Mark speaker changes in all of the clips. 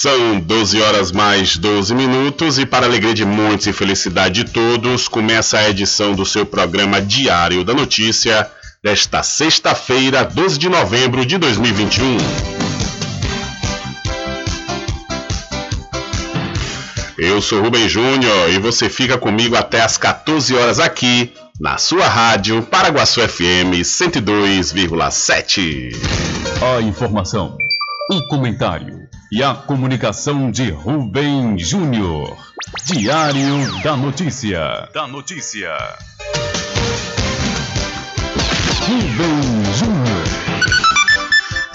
Speaker 1: São 12 horas mais 12 minutos e para alegria de muitos e felicidade de todos, começa a edição do seu programa Diário da Notícia desta sexta-feira, 12 de novembro de 2021. Eu sou Rubem Júnior e você fica comigo até às 14 horas aqui na sua rádio Paraguaçu FM 102,7.
Speaker 2: A informação, o comentário e a comunicação de Rubem Júnior. Diário da Notícia. Da Notícia.
Speaker 1: Rubem Júnior.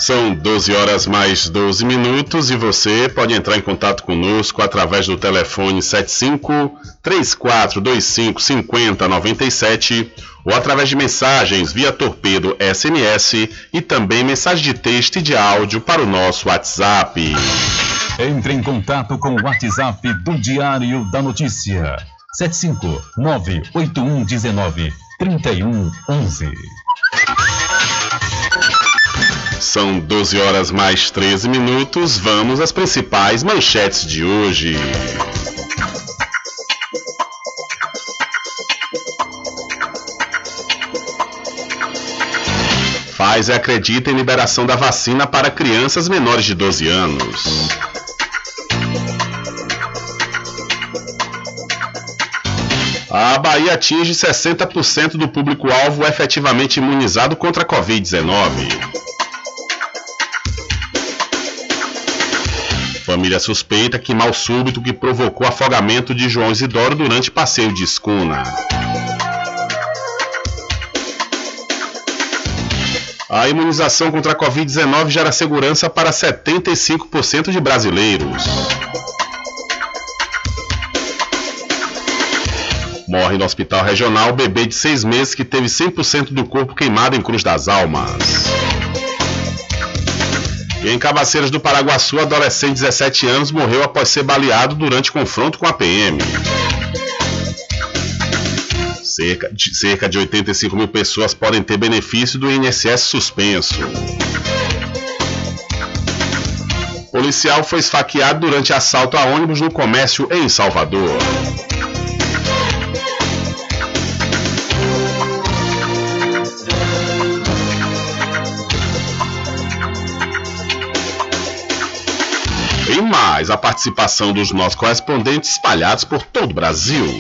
Speaker 1: São 12 horas mais 12 minutos e você pode entrar em contato conosco através do telefone 75 3425 5097 ou através de mensagens via torpedo SMS e também mensagem de texto e de áudio para o nosso WhatsApp.
Speaker 2: Entre em contato com o WhatsApp do Diário da Notícia. 759-8119-3111.
Speaker 1: São 12 horas mais 13 minutos. Vamos às principais manchetes de hoje. Pfizer acredita em liberação da vacina para crianças menores de 12 anos. A Bahia atinge 60% do público-alvo efetivamente imunizado contra a Covid-19. Família suspeita que mal súbito que provocou afogamento de João Isidoro durante passeio de escuna. A imunização contra a Covid-19 gera segurança para 75% de brasileiros. Morre no hospital regional bebê de seis meses que teve 100% do corpo queimado em Cruz das Almas. E em Cabaceiras do Paraguaçu, adolescente de 17 anos morreu após ser baleado durante confronto com a PM. Cerca de, cerca de 85 mil pessoas podem ter benefício do INSS suspenso. Policial foi esfaqueado durante assalto a ônibus no comércio em Salvador. Mais a participação dos nossos correspondentes espalhados por todo o Brasil.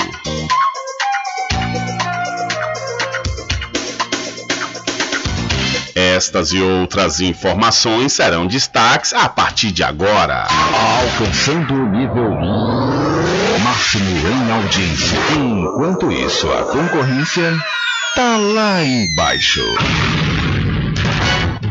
Speaker 1: Estas e outras informações serão destaques a partir de agora.
Speaker 2: Alcançando o nível máximo em audiência. Enquanto isso, a concorrência tá lá embaixo.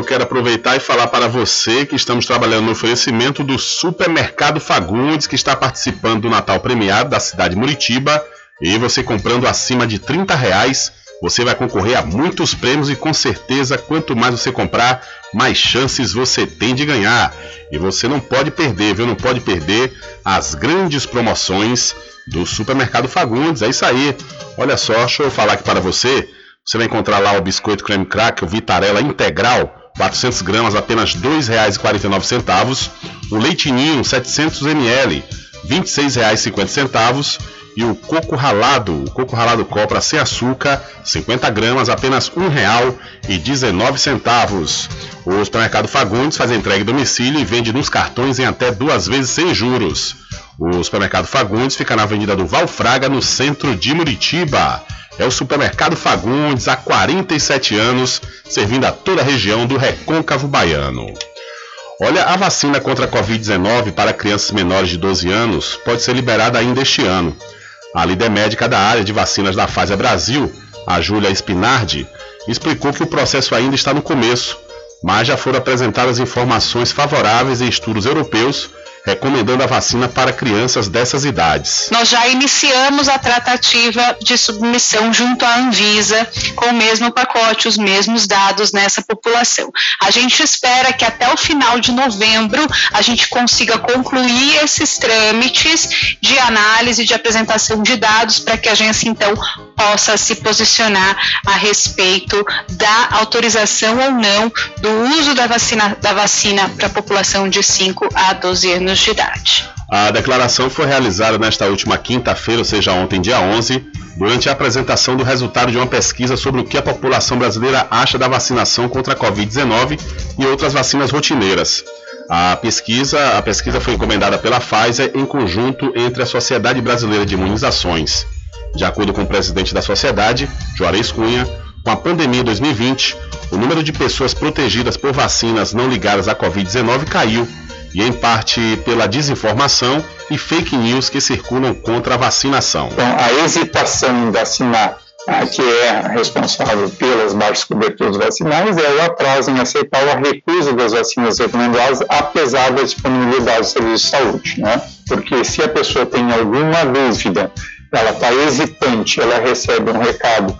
Speaker 1: Eu quero aproveitar e falar para você que estamos trabalhando no oferecimento do Supermercado Fagundes, que está participando do Natal Premiado da cidade de Muritiba. E você comprando acima de 30 reais, você vai concorrer a muitos prêmios e com certeza, quanto mais você comprar, mais chances você tem de ganhar. E você não pode perder, viu? Não pode perder as grandes promoções do Supermercado Fagundes. É isso aí. Olha só, deixa eu falar aqui para você. Você vai encontrar lá o biscoito creme crack, o Vitarella integral, 400 gramas, apenas R$ 2,49. O leitinho, 700 ml, R$ 26,50. E o coco ralado, o coco ralado copra sem açúcar, 50 gramas, apenas R$ 1,19. O supermercado Fagundes faz entrega em domicílio e vende nos cartões em até duas vezes sem juros. O supermercado Fagundes fica na Avenida do Valfraga, no centro de Muritiba. É o supermercado Fagundes há 47 anos, servindo a toda a região do Recôncavo Baiano. Olha, a vacina contra a Covid-19 para crianças menores de 12 anos pode ser liberada ainda este ano. A líder médica da área de vacinas da Pfizer Brasil, a Júlia Spinardi, explicou que o processo ainda está no começo, mas já foram apresentadas informações favoráveis em estudos europeus recomendando a vacina para crianças dessas idades.
Speaker 3: Nós já iniciamos a tratativa de submissão junto à Anvisa com o mesmo pacote, os mesmos dados nessa população. A gente espera que até o final de novembro a gente consiga concluir esses trâmites de análise, de apresentação de dados, para que a agência então possa se posicionar a respeito da autorização ou não do uso da vacina, da vacina para a população de 5 a 12 anos de idade.
Speaker 1: A declaração foi realizada nesta última quinta-feira, ou seja, ontem, dia 11, durante a apresentação do resultado de uma pesquisa sobre o que a população brasileira acha da vacinação contra a Covid-19 e outras vacinas rotineiras. A pesquisa, a pesquisa foi encomendada pela Pfizer em conjunto entre a Sociedade Brasileira de Imunizações. De acordo com o presidente da sociedade, Juarez Cunha, com a pandemia em 2020, o número de pessoas protegidas por vacinas não ligadas à Covid-19 caiu, e em parte pela desinformação e fake news que circulam contra a vacinação.
Speaker 4: Então, a hesitação em vacinar que é responsável pelas baixas coberturas vacinais é o atraso em aceitar a recusa das vacinas recomendadas, apesar da disponibilidade do serviço de saúde. Né? Porque se a pessoa tem alguma dúvida, ela está hesitante, ela recebe um recado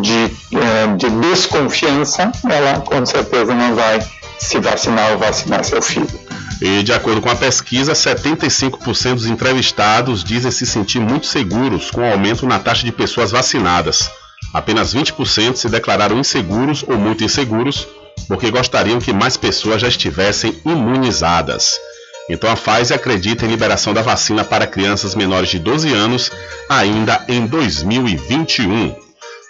Speaker 4: de, eh, de desconfiança, ela com certeza não vai se vacinar ou vacinar seu filho.
Speaker 1: E de acordo com a pesquisa, 75% dos entrevistados dizem se sentir muito seguros com o aumento na taxa de pessoas vacinadas. Apenas 20% se declararam inseguros ou muito inseguros porque gostariam que mais pessoas já estivessem imunizadas. Então a Pfizer acredita em liberação da vacina para crianças menores de 12 anos ainda em 2021.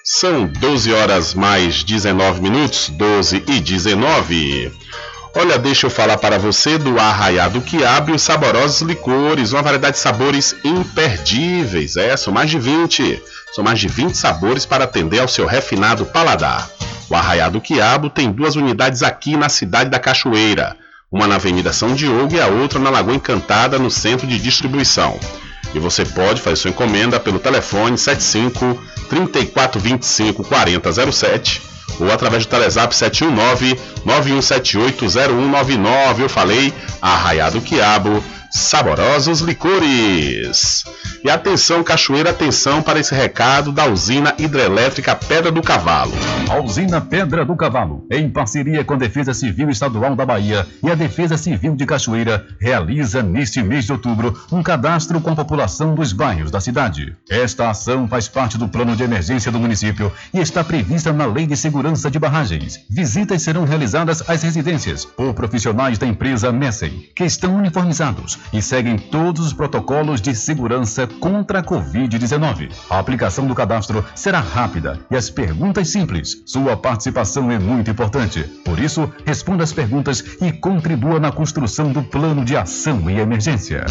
Speaker 1: São 12 horas mais 19 minutos, 12 e 19. Olha, deixa eu falar para você do Arraiado Quiabo e os saborosos licores, uma variedade de sabores imperdíveis. É, são mais de 20. São mais de 20 sabores para atender ao seu refinado paladar. O Arraiado Quiabo tem duas unidades aqui na cidade da Cachoeira, uma na Avenida São Diogo e a outra na Lagoa Encantada, no centro de distribuição. E você pode fazer sua encomenda pelo telefone 75 3425 4007 ou através do Telezap 719-9178-0199. Eu falei, Arraiado Quiabo, saborosos licores. E atenção, Cachoeira, atenção para esse recado da usina hidrelétrica Pedra do Cavalo.
Speaker 2: A usina Pedra do Cavalo, em parceria com a Defesa Civil Estadual da Bahia e a Defesa Civil de Cachoeira, realiza neste mês de outubro um cadastro com a população dos bairros da cidade. Esta ação faz parte do plano de emergência do município e está prevista na Lei de Segurança de Barragens. Visitas serão realizadas às residências por profissionais da empresa Messem, que estão uniformizados e seguem todos os protocolos de segurança contra a Covid-19. A aplicação do cadastro será rápida e as perguntas simples. Sua participação é muito importante. Por isso, responda as perguntas e contribua na construção do plano de ação e emergência.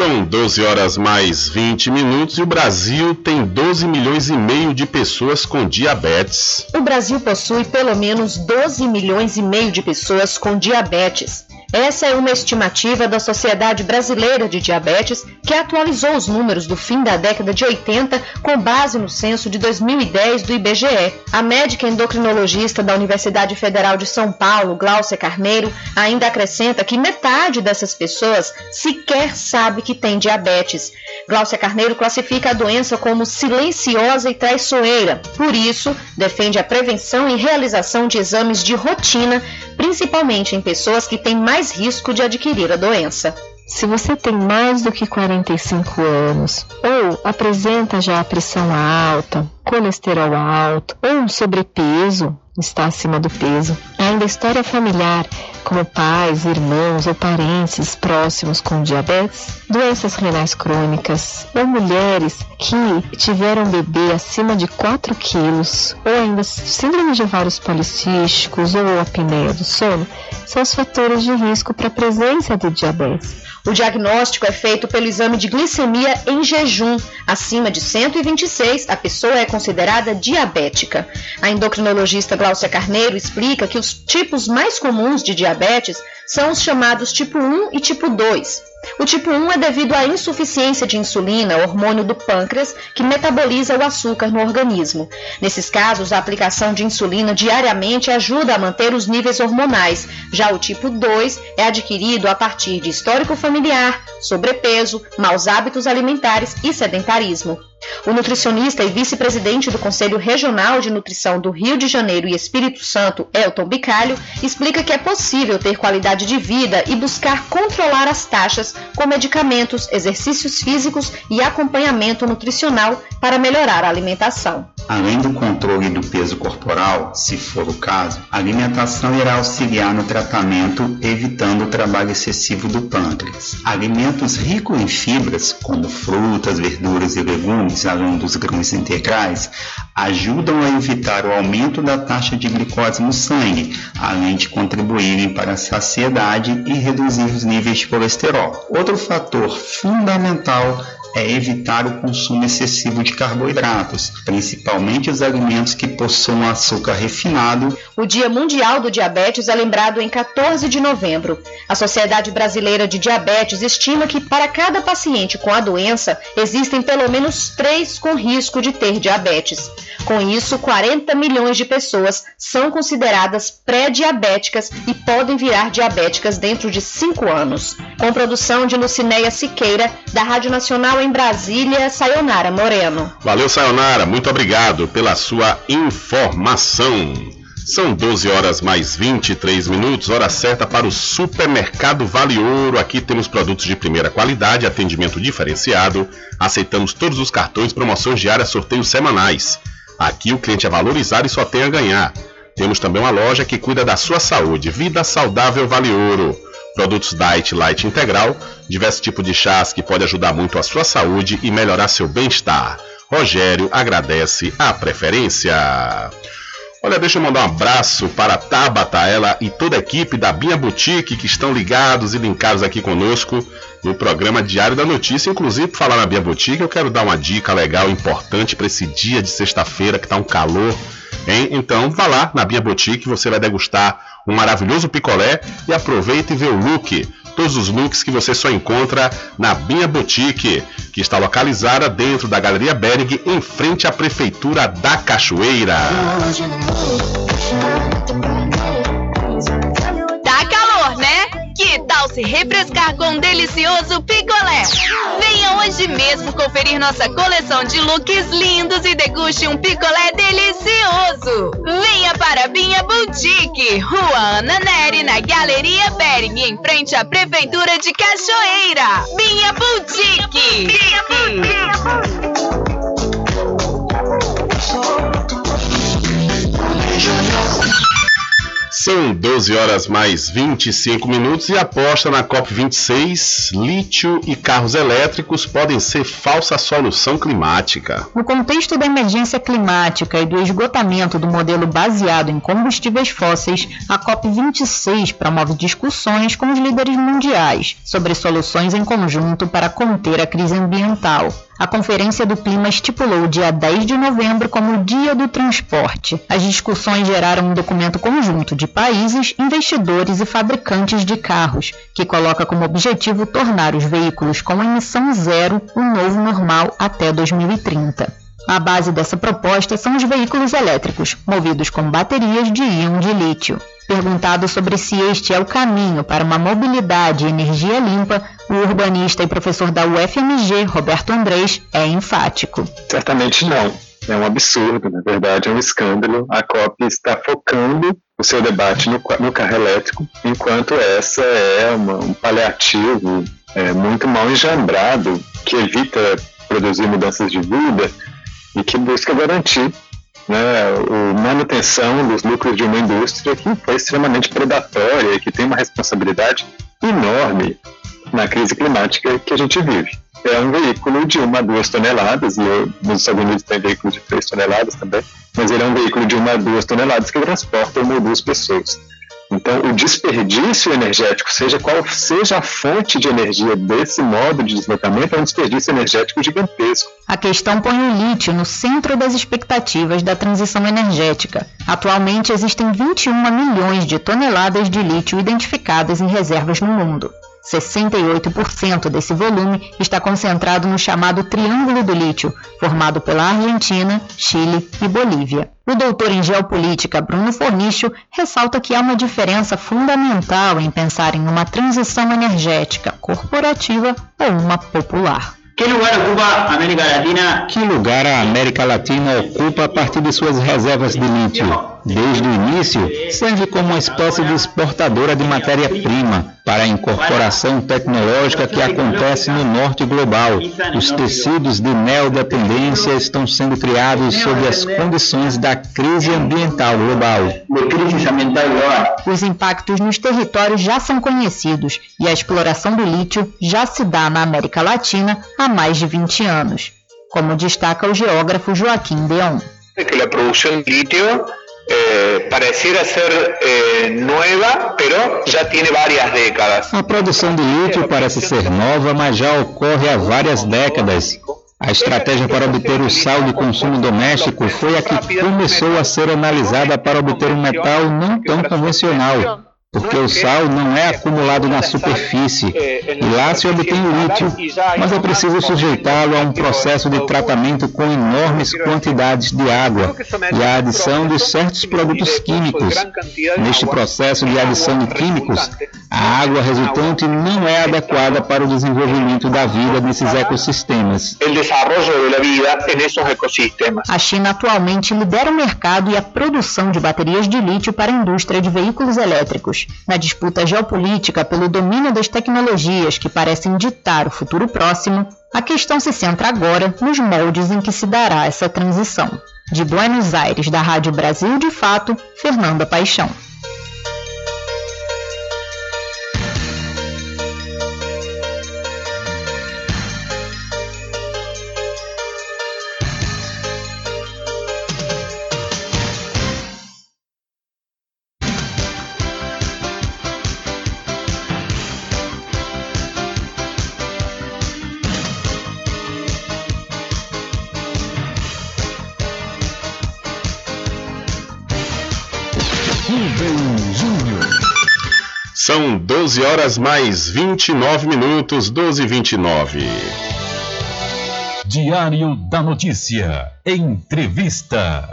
Speaker 1: São 12 horas mais 20 minutos e o Brasil tem 12 milhões e meio de pessoas com diabetes.
Speaker 5: O Brasil possui pelo menos 12 milhões e meio de pessoas com diabetes. Essa é uma estimativa da Sociedade Brasileira de Diabetes, que atualizou os números do fim da década de 80 com base no censo de 2010 do IBGE. A médica endocrinologista da Universidade Federal de São Paulo, Gláucia Carneiro, ainda acrescenta que metade dessas pessoas sequer sabe que tem diabetes. Gláucia Carneiro classifica a doença como silenciosa e traiçoeira. Por isso, defende a prevenção e realização de exames de rotina, principalmente em pessoas que têm mais mais risco de adquirir a doença.
Speaker 6: Se você tem mais do que 45 anos ou apresenta já a pressão alta, colesterol alto ou um sobrepeso, está acima do peso, ainda história familiar, como pais, irmãos ou parentes próximos com diabetes, doenças renais crônicas ou mulheres que tiveram bebê acima de 4 quilos ou ainda síndrome de ovários policísticos ou apneia do sono, são os fatores de risco para a presença de diabetes.
Speaker 5: O diagnóstico é feito pelo exame de glicemia em jejum. Acima de 126, a pessoa é considerada diabética. A endocrinologista Glaucia Carneiro explica que os tipos mais comuns de diabetes são os chamados tipo 1 e tipo 2. O tipo 1 é devido à insuficiência de insulina, hormônio do pâncreas, que metaboliza o açúcar no organismo. Nesses casos, a aplicação de insulina diariamente ajuda a manter os níveis hormonais. Já o tipo 2 é adquirido a partir de histórico familiar, sobrepeso, maus hábitos alimentares e sedentarismo. O nutricionista e vice-presidente do Conselho Regional de Nutrição do Rio de Janeiro e Espírito Santo, Elton Bicalho, explica que é possível ter qualidade de vida e buscar controlar as taxas com medicamentos, exercícios físicos e acompanhamento nutricional para melhorar a alimentação.
Speaker 7: Além do controle do peso corporal, se for o caso, a alimentação irá auxiliar no tratamento, evitando o trabalho excessivo do pâncreas. Alimentos ricos em fibras, como frutas, verduras e legumes, além dos grãos integrais, ajudam a evitar o aumento da taxa de glicose no sangue, além de contribuírem para a saciedade e reduzir os níveis de colesterol. Outro fator fundamental é evitar o consumo excessivo de carboidratos, principalmente os alimentos que possuam açúcar refinado.
Speaker 5: O Dia Mundial do Diabetes é lembrado em 14 de novembro. A Sociedade Brasileira de Diabetes estima que para cada paciente com a doença existem pelo menos três com risco de ter diabetes. Com isso, 40 milhões de pessoas são consideradas pré-diabéticas e podem virar diabéticas dentro de 5 anos. Com produção de Lucinéia Siqueira, da Rádio Nacional em Brasília, Sayonara Moreno.
Speaker 1: Valeu, Sayonara. Muito obrigado pela sua informação. São 12 horas mais 23 minutos, hora certa para o Supermercado Vale Ouro. Aqui temos produtos de primeira qualidade, atendimento diferenciado. Aceitamos todos os cartões, promoções diárias, sorteios semanais. Aqui o cliente é valorizado e só tem a ganhar. Temos também uma loja que cuida da sua saúde. Vida Saudável Vale Ouro. Produtos Diet Light Integral, diversos tipos de chás que pode ajudar muito a sua saúde e melhorar seu bem-estar. Rogério agradece a preferência. Olha, deixa eu mandar um abraço para Tabata, ela e toda a equipe da Binha Boutique que estão ligados e linkados aqui conosco no programa Diário da Notícia. Inclusive, por falar na Binha Boutique, eu quero dar uma dica legal, importante para esse dia de sexta-feira que está um calor. Hein? Então, vá lá na Binha Boutique, você vai degustar um maravilhoso picolé e aproveita e vê o look. Todos os looks que você só encontra na Binha Boutique, que está localizada dentro da Galeria Berg, em frente à Prefeitura da Cachoeira.
Speaker 8: Se refrescar com um delicioso picolé? Venha hoje mesmo conferir nossa coleção de looks lindos e deguste um picolé delicioso. Venha para Binha Boutique, Rua Ana Neri, na Galeria Bering, em frente à Prefeitura de Cachoeira. Binha Boutique. Binha
Speaker 1: São 12 horas mais 25 minutos e aposta na COP26, lítio e carros elétricos podem ser falsa solução climática.
Speaker 9: No contexto da emergência climática e do esgotamento do modelo baseado em combustíveis fósseis, a COP26 promove discussões com os líderes mundiais sobre soluções em conjunto para conter a crise ambiental. A Conferência do Clima estipulou o dia 10 de novembro como o Dia do Transporte. As discussões geraram um documento conjunto de países, investidores e fabricantes de carros, que coloca como objetivo tornar os veículos com emissão zero o novo normal até 2030. A base dessa proposta são os veículos elétricos, movidos com baterias de íon de lítio. Perguntado sobre se este é o caminho para uma mobilidade e energia limpa, o urbanista e professor da UFMG, Roberto Andrés, é enfático.
Speaker 7: Certamente não. É um absurdo, na verdade, é um escândalo. A COP está focando o seu debate no, no carro elétrico, enquanto essa é uma, um paliativo é, muito mal engendrado que evita produzir mudanças de vida e que busca garantir né, a manutenção dos lucros de uma indústria que foi extremamente predatória e que tem uma responsabilidade enorme na crise climática que a gente vive. É um veículo de uma a duas toneladas, e nos Estados Unidos tem veículo de três toneladas também, mas ele é um veículo de uma a duas toneladas que transporta uma ou duas pessoas. Então, o desperdício energético, seja qual seja a fonte de energia desse modo de deslocamento, é um desperdício energético gigantesco.
Speaker 9: A questão põe o lítio no centro das expectativas da transição energética. Atualmente, existem 21 milhões de toneladas de lítio identificadas em reservas no mundo. 68% desse volume está concentrado no chamado Triângulo do Lítio, formado pela Argentina, Chile e Bolívia. O doutor em geopolítica Bruno Fornicho ressalta que há uma diferença fundamental em pensar em uma transição energética corporativa ou uma popular.
Speaker 10: Que lugar ocupa a América Latina?
Speaker 11: Que lugar a América Latina ocupa a partir de suas reservas de lítio?
Speaker 10: Desde o início, serve como uma espécie de exportadora de matéria-prima para a incorporação tecnológica que acontece no norte global. Os tecidos de neodependência estão sendo criados sob as condições da crise ambiental global.
Speaker 11: Os impactos nos territórios já são conhecidos e a exploração do lítio já se dá na América Latina há mais de 20 anos, como destaca o geógrafo Joaquim Deon.
Speaker 12: que a produção de lítio eh, pareciera ser eh, nueva, pero ya tiene varias décadas.
Speaker 10: A produção de lítio parece ser nova, mas já ocorre há várias décadas. A estratégia para obter o sal de consumo doméstico foi a que começou a ser analisada para obter um metal não tão convencional porque o sal não é acumulado na superfície e lá se obtém o lítio, mas é preciso sujeitá-lo a um processo de tratamento com enormes quantidades de água e a adição de certos produtos químicos. Neste processo de adição de químicos, a água resultante não é adequada para o desenvolvimento da vida nesses ecossistemas.
Speaker 11: A China atualmente lidera o mercado e a produção de baterias de lítio para a indústria de veículos elétricos. Na disputa geopolítica pelo domínio das tecnologias que parecem ditar o futuro próximo, a questão se centra agora nos moldes em que se dará essa transição. De Buenos Aires, da Rádio Brasil de Fato, Fernanda Paixão.
Speaker 1: São 12 horas mais 29 minutos, 12 e 29.
Speaker 2: Diário da Notícia. Entrevista.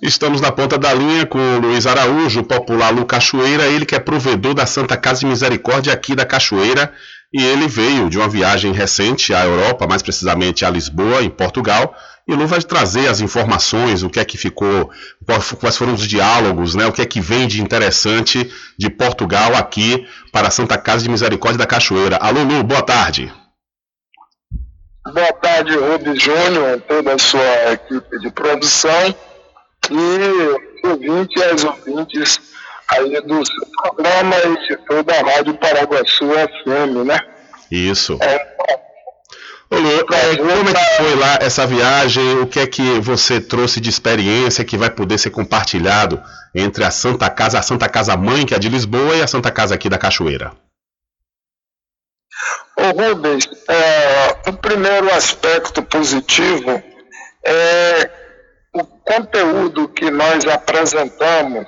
Speaker 1: Estamos na ponta da linha com o Luiz Araújo, popular Lu Cachoeira, ele que é provedor da Santa Casa de Misericórdia aqui da Cachoeira, e ele veio de uma viagem recente à Europa, mais precisamente a Lisboa, em Portugal, e Lu vai trazer as informações, o que é que ficou, quais foram os diálogos, né, o que é que vem de interessante de Portugal aqui para a Santa Casa de Misericórdia da Cachoeira. Alô, Lu, boa tarde.
Speaker 13: Boa tarde, Rubens Júnior, toda a sua equipe de produção e ouvintes e as ouvintes aí do seu programa e toda a Rádio Paraguaçu FM, né?
Speaker 1: Isso. É, É, como é que foi lá essa viagem? O que é que você trouxe de experiência que vai poder ser compartilhado entre a Santa Casa, a Santa Casa Mãe, que é de Lisboa, e a Santa Casa aqui da Cachoeira?
Speaker 13: Ô Rubens, é, o primeiro aspecto positivo é o conteúdo que nós apresentamos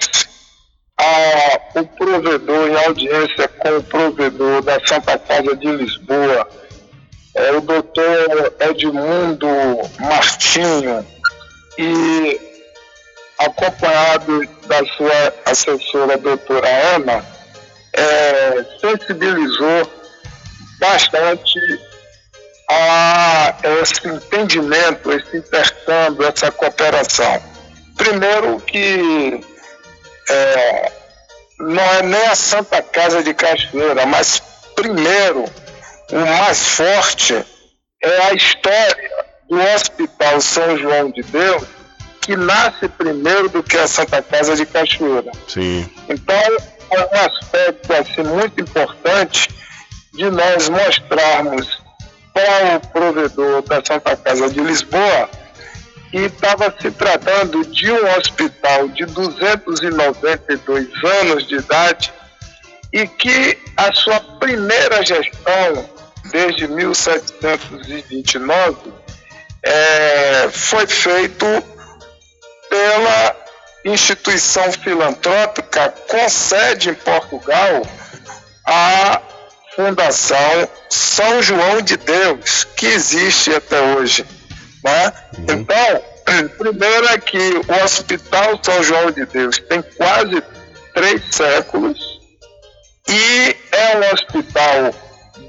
Speaker 13: ao provedor em audiência com o provedor da Santa Casa de Lisboa, é, o doutor Edmundo Martinho, e acompanhado da sua assessora doutora Ana, é, sensibilizou bastante a esse entendimento, esse intercâmbio, essa cooperação. Primeiro que é, não é nem a Santa Casa de Cachoeira, mas primeiro o mais forte é a história do Hospital São João de Deus, que nasce primeiro do que a Santa Casa de Cachoeira.
Speaker 1: Sim.
Speaker 13: Então, é um aspecto assim, muito importante de nós mostrarmos para o provedor da Santa Casa de Lisboa que estava se tratando de um hospital de 292 anos de idade e que a sua primeira gestão desde 1729, é, foi feito pela instituição filantrópica com sede em Portugal, a Fundação São João de Deus, que existe até hoje. Né? Uhum. Então, primeiro é que o Hospital São João de Deus tem quase três séculos e é um hospital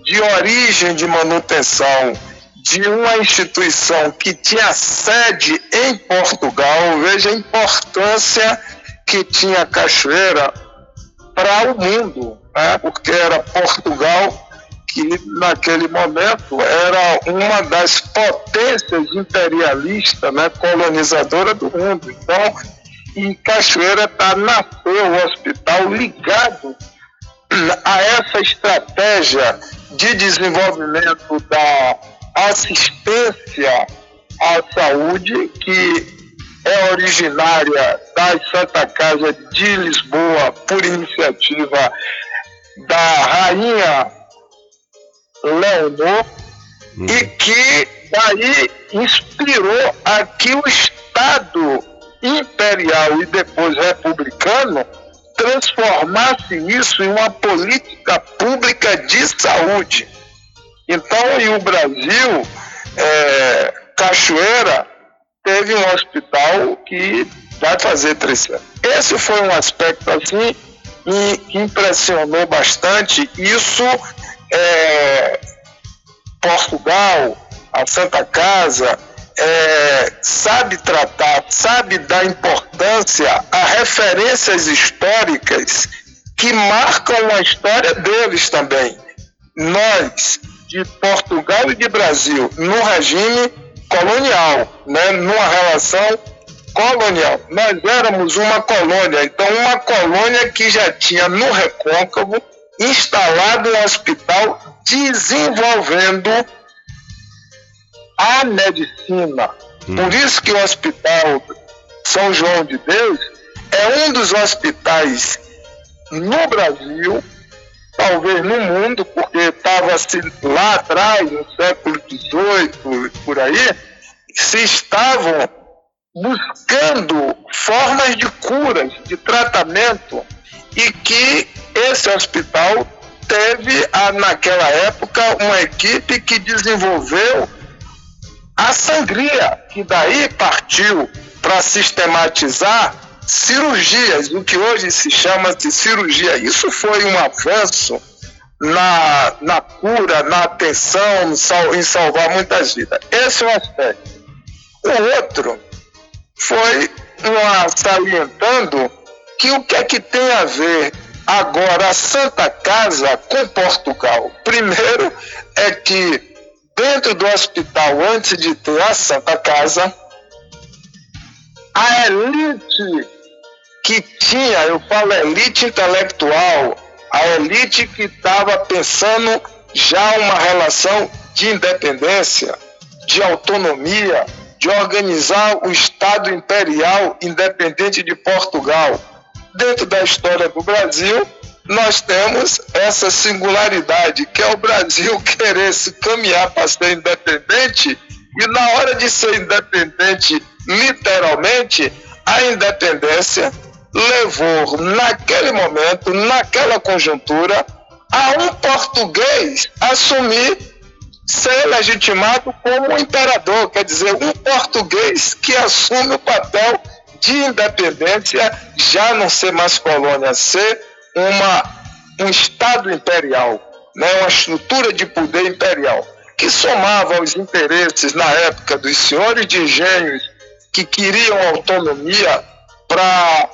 Speaker 13: de origem de manutenção de uma instituição que tinha sede em Portugal, veja a importância que tinha Cachoeira para o mundo, né? porque era Portugal que naquele momento era uma das potências imperialistas, né, colonizadora do mundo. Então, em Cachoeira tá, nasceu o hospital ligado a essa estratégia de desenvolvimento da assistência à saúde, que é originária da Santa Casa de Lisboa, por iniciativa da rainha Leonor, hum. e que daí inspirou a que o Estado imperial e depois republicano transformasse isso em uma política pública de saúde. Então, e o Brasil, é, Cachoeira, teve um hospital que vai fazer três anos. Esse foi um aspecto assim que impressionou bastante. Isso, é, Portugal, a Santa Casa, é, sabe tratar, sabe dar importância a referências históricas que marcam a história deles também. Nós, de Portugal e de Brasil, no regime colonial, né, numa relação colonial. Nós éramos uma colônia, então uma colônia que já tinha no recôncavo instalado um hospital desenvolvendo a medicina. Hum. Por isso que o Hospital São João de Deus é um dos hospitais no Brasil, talvez no mundo, porque estava assim, lá atrás, no século XVIII, por aí, se estavam buscando formas de curas, de tratamento, e que esse hospital teve, naquela época, uma equipe que desenvolveu a sangria, que daí partiu para sistematizar cirurgias, o que hoje se chama de cirurgia. Isso foi um avanço na, na cura, na atenção, em salvar muitas vidas. Esse é um aspecto. O outro foi uma, salientando que o que é que tem a ver agora a Santa Casa com Portugal? Primeiro é que dentro do hospital, antes de ter a Santa Casa, a elite que tinha, eu falo elite intelectual, a elite que estava pensando já uma relação de independência, de autonomia, de organizar o Estado Imperial independente de Portugal. Dentro da história do Brasil, nós temos essa singularidade, que é o Brasil querer se caminhar para ser independente e na hora de ser independente, literalmente, a independência levou naquele momento, naquela conjuntura, a um português assumir ser legitimado como imperador, quer dizer, um português que assume o papel de independência, já não ser mais colônia, ser uma, um Estado imperial, né, uma estrutura de poder imperial, que somava aos interesses, na época, dos senhores de engenhos que queriam autonomia para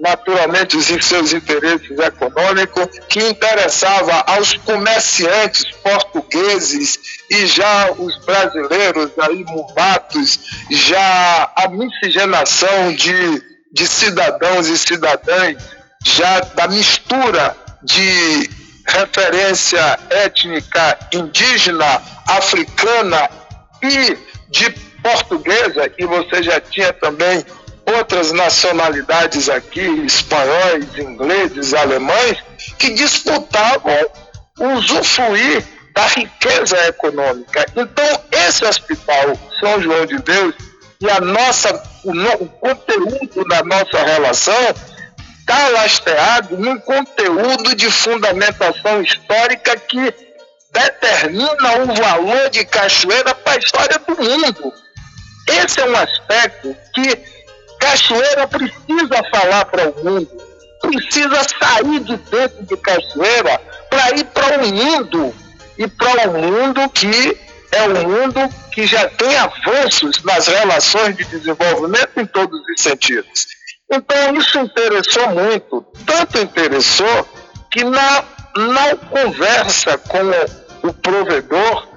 Speaker 13: naturalmente os seus interesses econômicos, que interessava aos comerciantes portugueses e já os brasileiros aí mulatos, já a miscigenação de, de cidadãos e cidadãs já da mistura de referência étnica indígena, africana e de portuguesa, e você já tinha também outras nacionalidades aqui, espanhóis, ingleses, alemães, que disputavam usufruir da riqueza econômica. Então, esse hospital São João de Deus e a nossa, o, o conteúdo da nossa relação está lastreado num conteúdo de fundamentação histórica que determina o valor de Cachoeira para a história do mundo. Esse é um aspecto que Cachoeira precisa falar para o mundo, precisa sair de dentro de Cachoeira para ir para o mundo e para o mundo que é um mundo que já tem avanços nas relações de desenvolvimento em todos os sentidos. Então isso interessou muito, tanto interessou que na, na conversa com o provedor,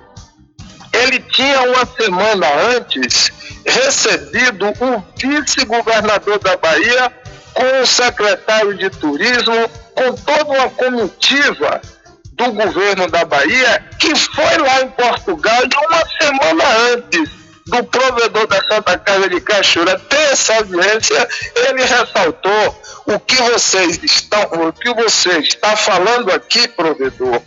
Speaker 13: ele tinha uma semana antes recebido o vice-governador da Bahia com o secretário de turismo, com toda uma comitiva do governo da Bahia, que foi lá em Portugal e uma semana antes do provedor da Santa Casa de Cachoeira ter essa audiência, ele ressaltou o que vocês estão, o que você está falando aqui, provedor.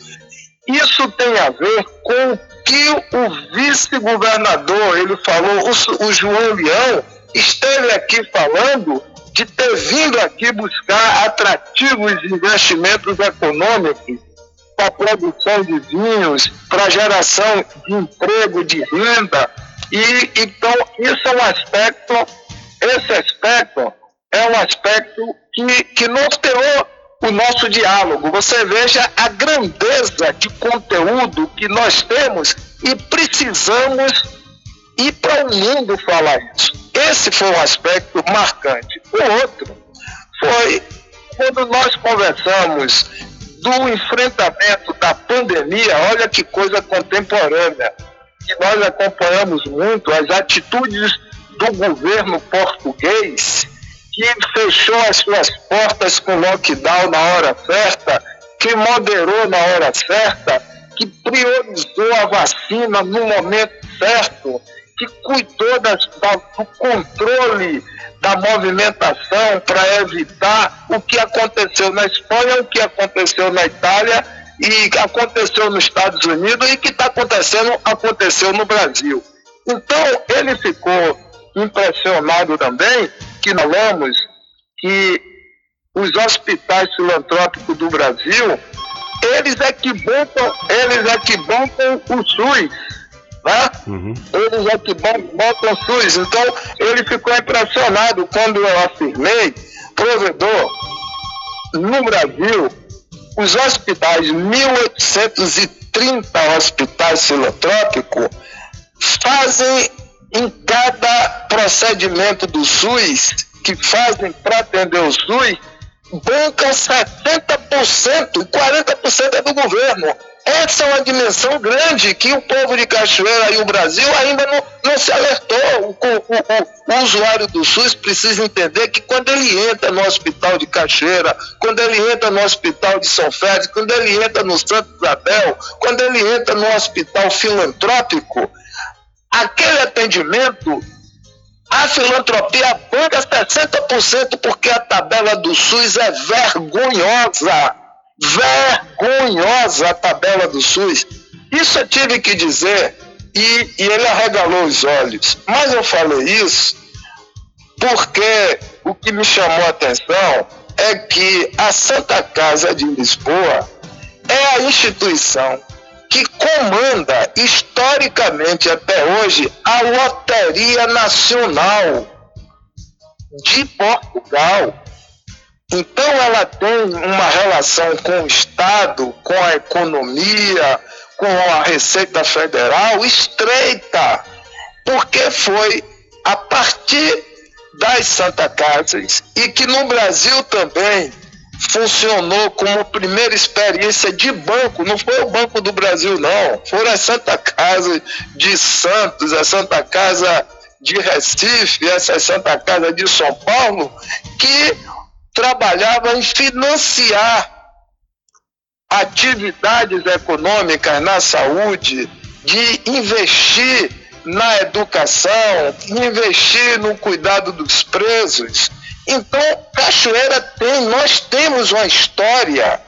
Speaker 13: Isso tem a ver com o que o vice-governador, ele falou, o, o João Leão, esteve aqui falando de ter vindo aqui buscar atrativos investimentos econômicos para produção de vinhos, para geração de emprego, de renda. E então isso é um aspecto, esse aspecto é um aspecto que, que norteou o nosso diálogo. Você veja a grandeza de conteúdo que nós temos e precisamos ir para o mundo falar isso. Esse foi um aspecto marcante. O outro foi quando nós conversamos do enfrentamento da pandemia, olha que coisa contemporânea. E nós acompanhamos muito as atitudes do governo português, que fechou as suas portas com lockdown na hora certa, que moderou na hora certa, que priorizou a vacina no momento certo, que cuidou das, do controle da movimentação para evitar o que aconteceu na Espanha, o que aconteceu na Itália e aconteceu nos Estados Unidos e que está acontecendo, aconteceu no Brasil. Então, ele ficou impressionado também que nós falamos que os hospitais filantrópicos do Brasil, eles é que bancam, eles é que bancam o SUS né? Uhum. Eles é que botam SUS. Então, ele ficou impressionado quando eu afirmei, provedor, no Brasil, os hospitais, 1830 hospitais filantrópicos, fazem em cada procedimento do SUS, que fazem para atender o SUS, bancam 70%, 40% é do governo. Essa é uma dimensão grande que o povo de Cachoeira e o Brasil ainda não, não se alertou. O, o, o, o, usuário do SUS precisa entender que quando ele entra no hospital de Cachoeira, quando ele entra no hospital de São Félix, quando ele entra no Santo Isabel, quando ele entra no hospital filantrópico, aquele atendimento a filantropia banca 60% porque a tabela do SUS é vergonhosa vergonhosa a tabela do SUS. Isso eu tive que dizer e, e ele arregalou os olhos. Mas eu falei isso porque o que me chamou a atenção é que a Santa Casa de Lisboa é a instituição que comanda historicamente até hoje a Loteria Nacional de Portugal. Então ela tem uma relação com o Estado, com a economia, com a Receita Federal estreita, porque foi a partir das Santa Casas e que no Brasil também funcionou como primeira experiência de banco, não foi o Banco do Brasil não, foram as Santa Casa de Santos, a Santa Casa de Recife, essa Santa Casa de São Paulo, que trabalhava em financiar atividades econômicas na saúde, de investir na educação, investir no cuidado dos presos. Então, Cachoeira tem, nós temos uma história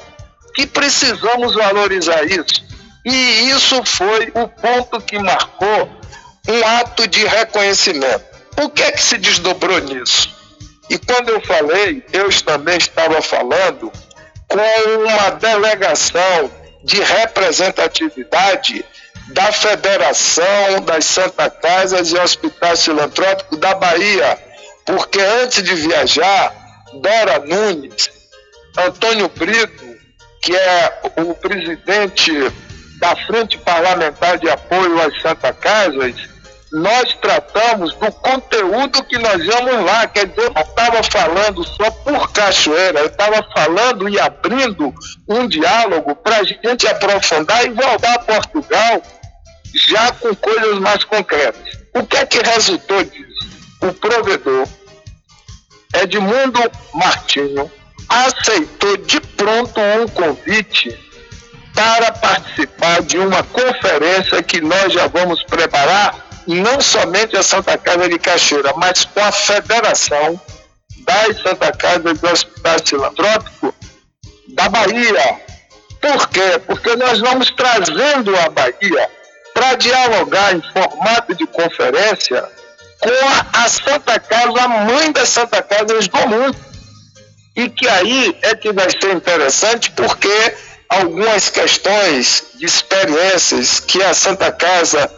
Speaker 13: que precisamos valorizar isso. E isso foi o ponto que marcou um ato de reconhecimento. O que é que se desdobrou nisso? E quando eu falei, eu também estava falando com uma delegação de representatividade da Federação das Santa Casas e Hospitais Filantrópicos da Bahia, porque antes de viajar, Dora Nunes, Antônio Brito, que é o presidente da Frente Parlamentar de Apoio às Santa Casas, nós tratamos do conteúdo que nós vamos lá. Quer dizer, eu não estava falando só por cachoeira, eu estava falando e abrindo um diálogo para a gente aprofundar e voltar a Portugal já com coisas mais concretas. O que é que resultou disso? O provedor, Edmundo Martinho, aceitou de pronto um convite para participar de uma conferência que nós já vamos preparar, não somente a Santa Casa de Cachoeira, mas com a Federação das Santa Casa do Hospital Filantrópico da Bahia. Por quê? Porque nós vamos trazendo a Bahia para dialogar em formato de conferência com a, Santa Casa, a mãe das Santa Casas do mundo. E que aí é que vai ser interessante, porque algumas questões de experiências que a Santa Casa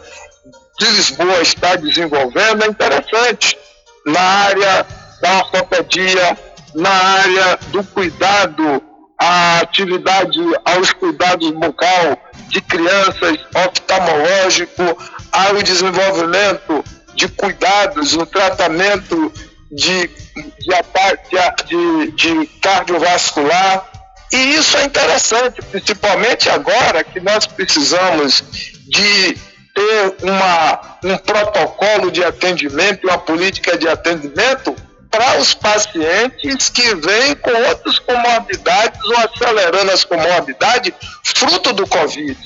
Speaker 13: de Lisboa está desenvolvendo é interessante na área da ortopedia, na área do cuidado, a atividade aos cuidados bucal de crianças, oftalmológico, ao desenvolvimento de cuidados no tratamento de, de, de, de cardiovascular. E isso é interessante, principalmente agora que nós precisamos de ter uma, um protocolo de atendimento, uma política de atendimento para os pacientes que vêm com outras comorbidades ou acelerando as comorbidades fruto do Covid.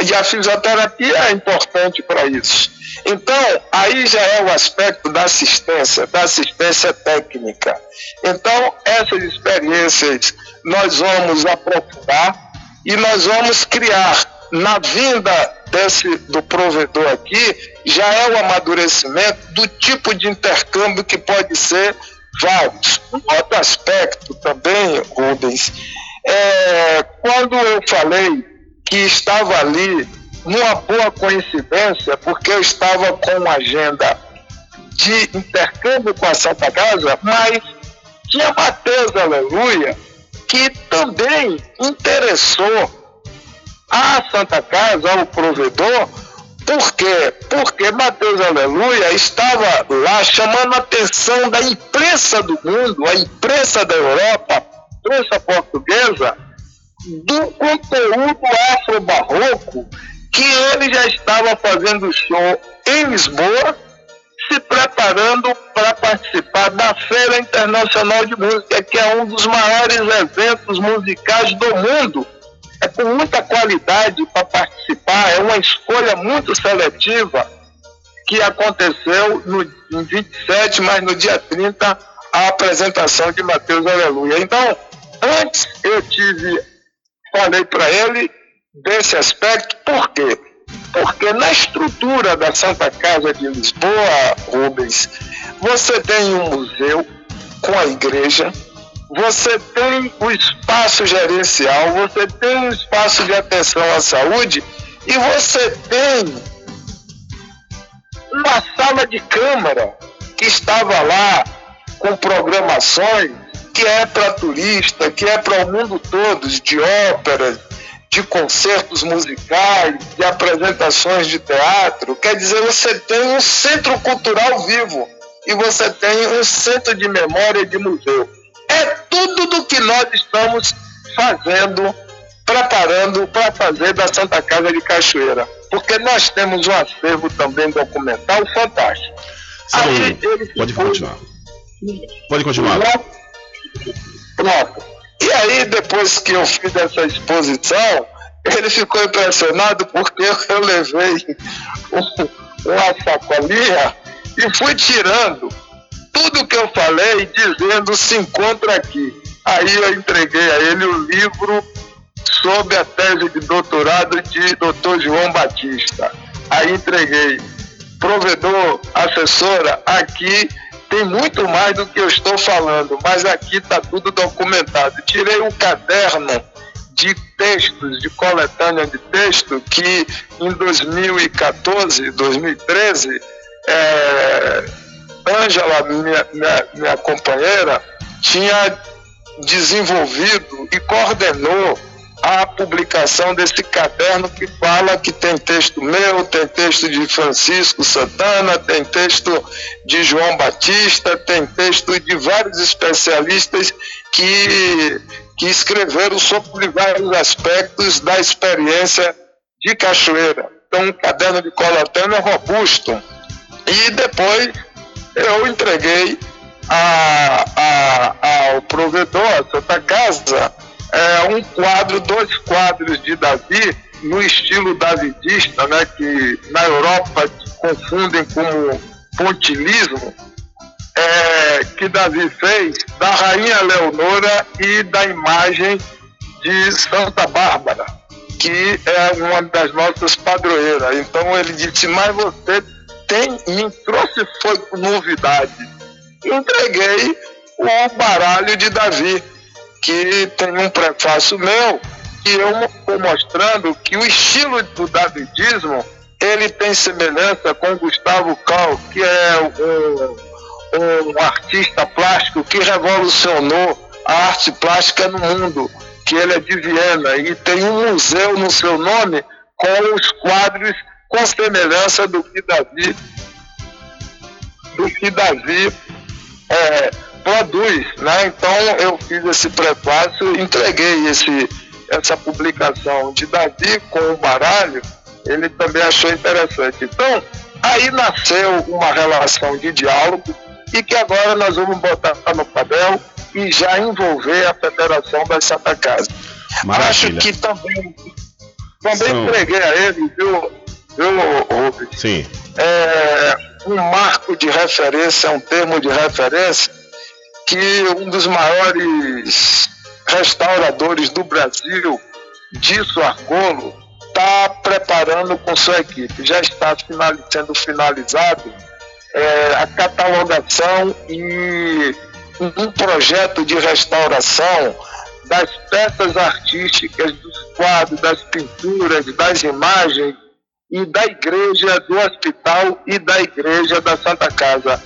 Speaker 13: E a fisioterapia é importante para isso. Então, aí já é o aspecto da assistência, da assistência técnica. Então, essas experiências nós vamos aprofundar e nós vamos criar na vinda desse, do provedor aqui, já é o amadurecimento do tipo de intercâmbio que pode ser vários. Um outro aspecto também, Rubens, é quando eu falei que estava ali numa boa coincidência, porque eu estava com uma agenda de intercâmbio com a Santa Casa, mas tinha Mateus Aleluia, que também interessou a Santa Casa, ao provedor, por quê? Porque Mateus Aleluia estava lá chamando a atenção da imprensa do mundo, a imprensa da Europa, a imprensa portuguesa, do conteúdo afro-barroco que ele já estava fazendo show em Lisboa, se preparando para participar da Feira Internacional de Música, que é um dos maiores eventos musicais do mundo é com muita qualidade para participar, é uma escolha muito seletiva que aconteceu no, em 27, mas no dia 30, a apresentação de Mateus Aleluia. Então, antes eu tive, falei para ele desse aspecto, por quê? Porque na estrutura da Santa Casa de Lisboa, Rubens, você tem um museu com a igreja, você tem o espaço gerencial, você tem o espaço de atenção à saúde e você tem uma sala de câmara que estava lá com programações que é para turista, que é para o mundo todo, de óperas, de concertos musicais, de apresentações de teatro. Quer dizer, você tem um centro cultural vivo e você tem um centro de memória de museu é tudo do que nós estamos fazendo, preparando para fazer da Santa Casa de Cachoeira. Porque nós temos um acervo também documental fantástico.
Speaker 1: Aí, pode continuar. Pode continuar.
Speaker 13: Pronto. E aí, depois que eu fiz essa exposição, ele ficou impressionado porque eu levei uma sacolinha e fui tirando tudo que eu falei dizendo se encontra aqui. Aí eu entreguei a ele o livro sobre a tese de doutorado de Dr. João Batista. Aí entreguei. Provedor, assessora, aqui tem muito mais do que eu estou falando, mas aqui está tudo documentado. Tirei um caderno de textos, de coletânea de texto, que em 2014, 2013, é, Ângela, minha, minha, minha companheira, tinha desenvolvido e coordenou a publicação desse caderno que fala que tem texto meu, tem texto de Francisco Santana, tem texto de João Batista, tem texto de vários especialistas que, que escreveram sobre vários aspectos da experiência de Cachoeira. Então, um caderno de coletânea robusto. E depois eu entreguei a, a, ao provedor, a Santa Casa, é, um quadro, dois quadros de Davi, no estilo davidista, né, que na Europa confundem como pontilismo, é, que Davi fez da Rainha Leonora e da imagem de Santa Bárbara, que é uma das nossas padroeiras. Então ele disse, mas você tem, me trouxe foi novidade. Entreguei o baralho de Davi que tem um prefácio meu que eu estou mostrando que o estilo do davidismo ele tem semelhança com Gustavo Cal, que é um, um artista plástico que revolucionou a arte plástica no mundo, que ele é de Viena e tem um museu no seu nome com os quadros com semelhança do que Davi do que Davi é, produz, né? Então eu fiz esse prefácio, entreguei esse, essa publicação de Davi com o baralho, ele também achou interessante. Então, aí nasceu uma relação de diálogo e que agora nós vamos botar no papel e já envolver a Federação da Santa Casa. Maravilha. Acho que também, também São... entreguei a ele, viu, viu Rubens?
Speaker 1: Sim.
Speaker 13: É, um marco de referência, um termo de referência que um dos maiores restauradores do Brasil, Disso Argolo, está preparando com sua equipe. Já está sendo finalizado é, a catalogação e um projeto de restauração das peças artísticas, dos quadros, das pinturas, das imagens e da igreja do hospital e da igreja da Santa Casa.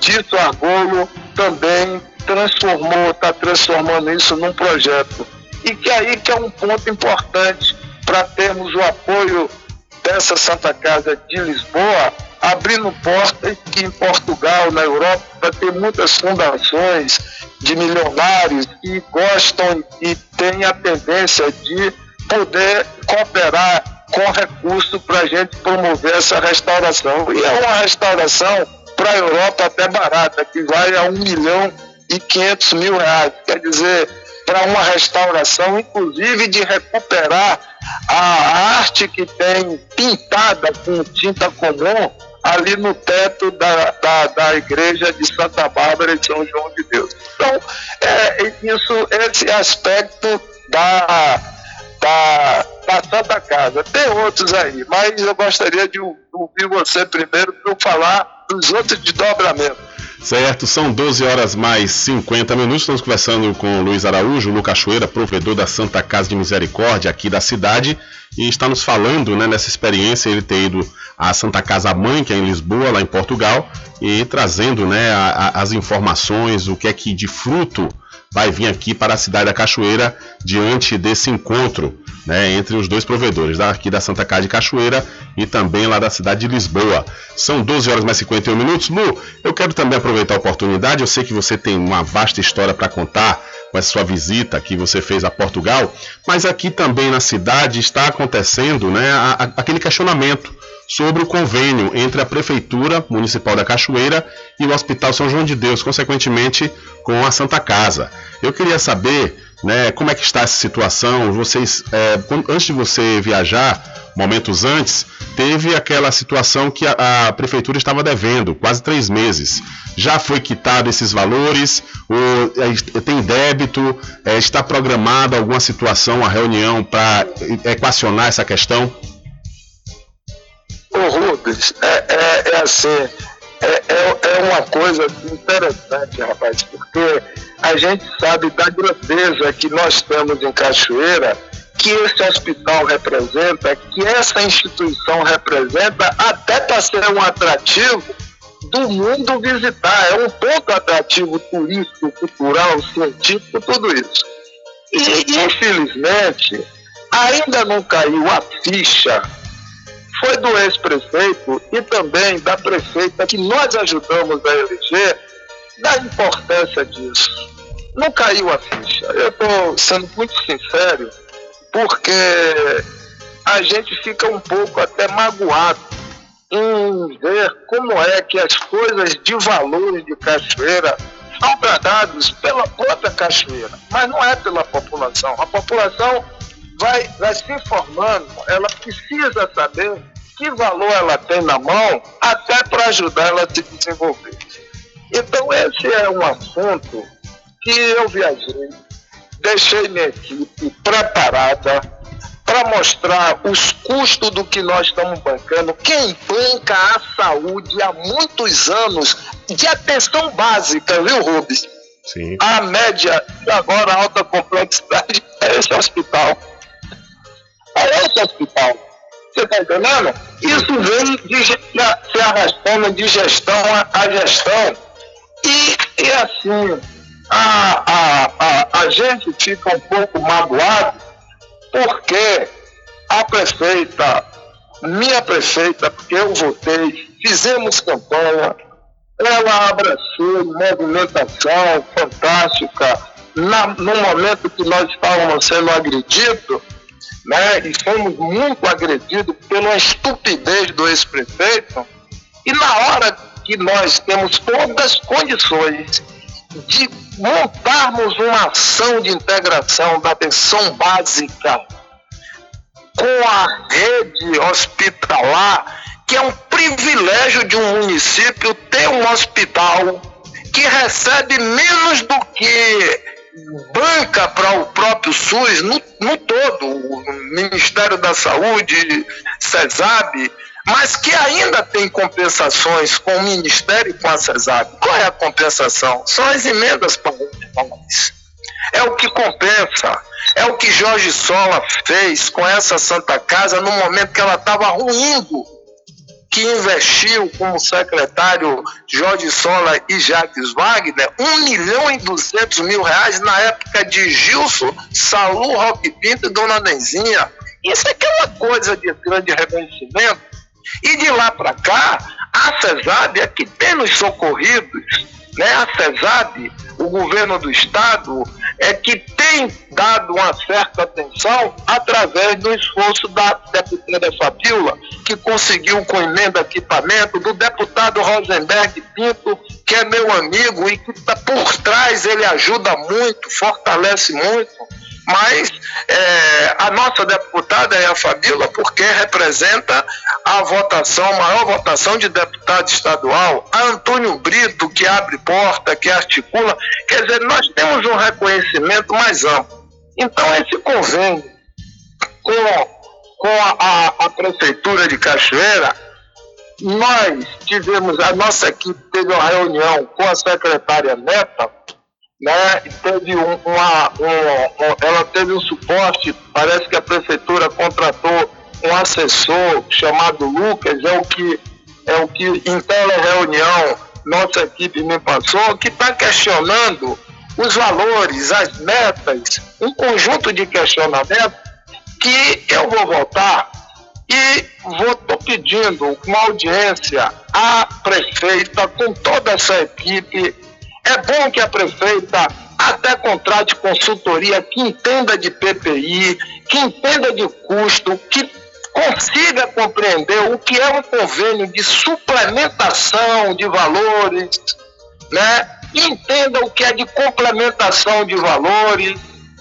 Speaker 13: Tito Argolo também transformou, está transformando isso num projeto. E que aí que é um ponto importante para termos o apoio dessa Santa Casa de Lisboa, abrindo portas que em Portugal, na Europa, tem muitas fundações de milionários que gostam e têm a tendência de poder cooperar com recurso para a gente promover essa restauração. E é uma restauração para a Europa até barata, que vai a 1 milhão e 500 mil reais. Quer dizer, para uma restauração, inclusive de recuperar a arte que tem pintada com tinta comum ali no teto da, da, da igreja de Santa Bárbara de São João de Deus. Então, é, isso, esse aspecto da, da, da Santa Casa. Tem outros aí, mas eu gostaria de ouvir você primeiro para falar dos outros desdobramentos.
Speaker 1: Certo, são 12 horas mais 50 minutos. Estamos conversando com Luiz Araújo, Lu Cachoeira, provedor da Santa Casa de Misericórdia aqui da cidade, e está nos falando né, nessa experiência, ele ter ido à Santa Casa Mãe, que é em Lisboa, lá em Portugal, e trazendo né, a, a, as informações, o que é que de fruto vai vir aqui para a cidade da Cachoeira diante desse encontro né, entre os dois provedores, aqui da Santa Casa de Cachoeira e também lá da cidade de Lisboa. São 12 horas mais 51 minutos. Lu, eu quero também aproveitar a oportunidade, eu sei que você tem uma vasta história para contar com essa sua visita que você fez a Portugal, mas aqui também na cidade está acontecendo né, a, a, aquele questionamento sobre o convênio entre a Prefeitura Municipal da Cachoeira e o Hospital São João de Deus, consequentemente com a Santa Casa. Eu queria saber né, como é que está essa situação. Vocês, é, antes de você viajar, momentos antes, teve aquela situação que a, a, prefeitura estava devendo, quase três meses. Já foi quitado esses valores? É, tem débito? É, está programada alguma situação, uma reunião para equacionar essa questão?
Speaker 13: Ô Rubens, é, é, é assim, é, é, é uma coisa interessante, rapaz, porque a gente sabe da grandeza que nós temos em Cachoeira, que esse hospital representa, que essa instituição representa, até para ser um atrativo do mundo visitar. É um ponto atrativo turístico, cultural, científico, tudo isso. E, infelizmente, ainda não caiu a ficha foi do ex-prefeito e também da prefeita que nós ajudamos a eleger, da importância disso. Não caiu a ficha. Eu estou sendo muito sincero, porque a gente fica um pouco até magoado em ver como é que as coisas de valores de Cachoeira são tratadas pela própria Cachoeira, mas não é pela população. A população vai, vai se informando, ela precisa saber que valor ela tem na mão até para ajudar ela a se desenvolver. Então, esse é um assunto que eu viajei, deixei minha equipe preparada para mostrar os custos do que nós estamos bancando. Quem banca a saúde há muitos anos de atenção básica, viu, Rubens?
Speaker 1: Sim.
Speaker 13: A média e agora a alta complexidade é esse hospital. É esse hospital. Você está entendendo? Isso vem de, se arrastando de gestão a, gestão. E, e assim, a, a, a, a gente fica um pouco magoado porque a prefeita, minha prefeita, porque eu votei, fizemos campanha, ela abraçou movimentação fantástica na, no momento que nós estávamos sendo agredidos né, e fomos muito agredidos pela estupidez do ex-prefeito, e na hora que nós temos todas as condições de montarmos uma ação de integração da atenção básica com a rede hospitalar, que é um privilégio de um município ter um hospital que recebe menos do que banca para o próprio SUS no, no todo, o Ministério da Saúde, CESAB, mas que ainda tem compensações com o Ministério e com a CESAB. Qual é a compensação? São as emendas parlamentares. É o que compensa. É o que Jorge Sola fez com essa Santa Casa no momento que ela estava ruindo que investiu como secretário Jorge Sola e Jacques Wagner 1 milhão e 200 mil reais na época de Gilson, Salu, Roque Pinto e Dona Nenzinha. Isso é aquela coisa de grande reconhecimento. E de lá para cá, a CESAB é que tem nos socorridos, né? a CESAB, o governo do Estado, é que tem dado uma certa atenção através do esforço da deputada Fabiola, que conseguiu com emenda equipamento, do deputado Rosenberg Pinto, que é meu amigo e que está por trás, ele ajuda muito, fortalece muito. Mas é, a nossa deputada é a Fabíola porque representa a votação, a maior votação de deputado estadual, a Antônio Brito, que abre porta, que articula. Quer dizer, nós temos um reconhecimento mais amplo. Então, esse convênio com, com a, a, a Prefeitura de Cachoeira, nós tivemos, a nossa equipe teve uma reunião com a secretária Neta, né? Teve um, uma, um, um, ela teve um suporte, parece que a prefeitura contratou um assessor chamado Lucas, é o que é o que em reunião nossa equipe me passou, que está questionando os valores, as metas, um conjunto de questionamentos que eu vou votar e vou pedindo uma audiência à prefeita com toda essa equipe é bom que a prefeita até contrate consultoria que entenda de PPI, que entenda de custo, que consiga compreender o que é um convênio de suplementação de valores, né? entenda o que é de complementação de valores,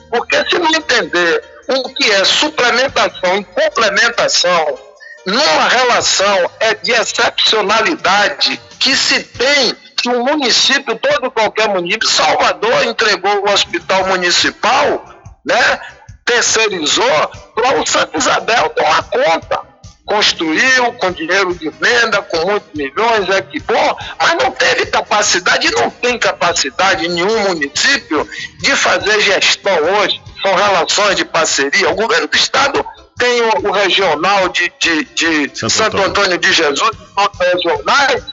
Speaker 13: porque se não entender o que é suplementação e complementação numa relação é de excepcionalidade que se tem que um município, todo qualquer município, Salvador entregou o hospital municipal, né? terceirizou para o Santa Isabel tomar conta. Construiu com dinheiro de venda, com muitos milhões, é que bom, mas não teve capacidade, não tem capacidade em nenhum município de fazer gestão hoje. São relações de parceria. O governo do Estado tem o, o regional de, de, de Santo, Santo Antônio. Antônio de Jesus, regionais,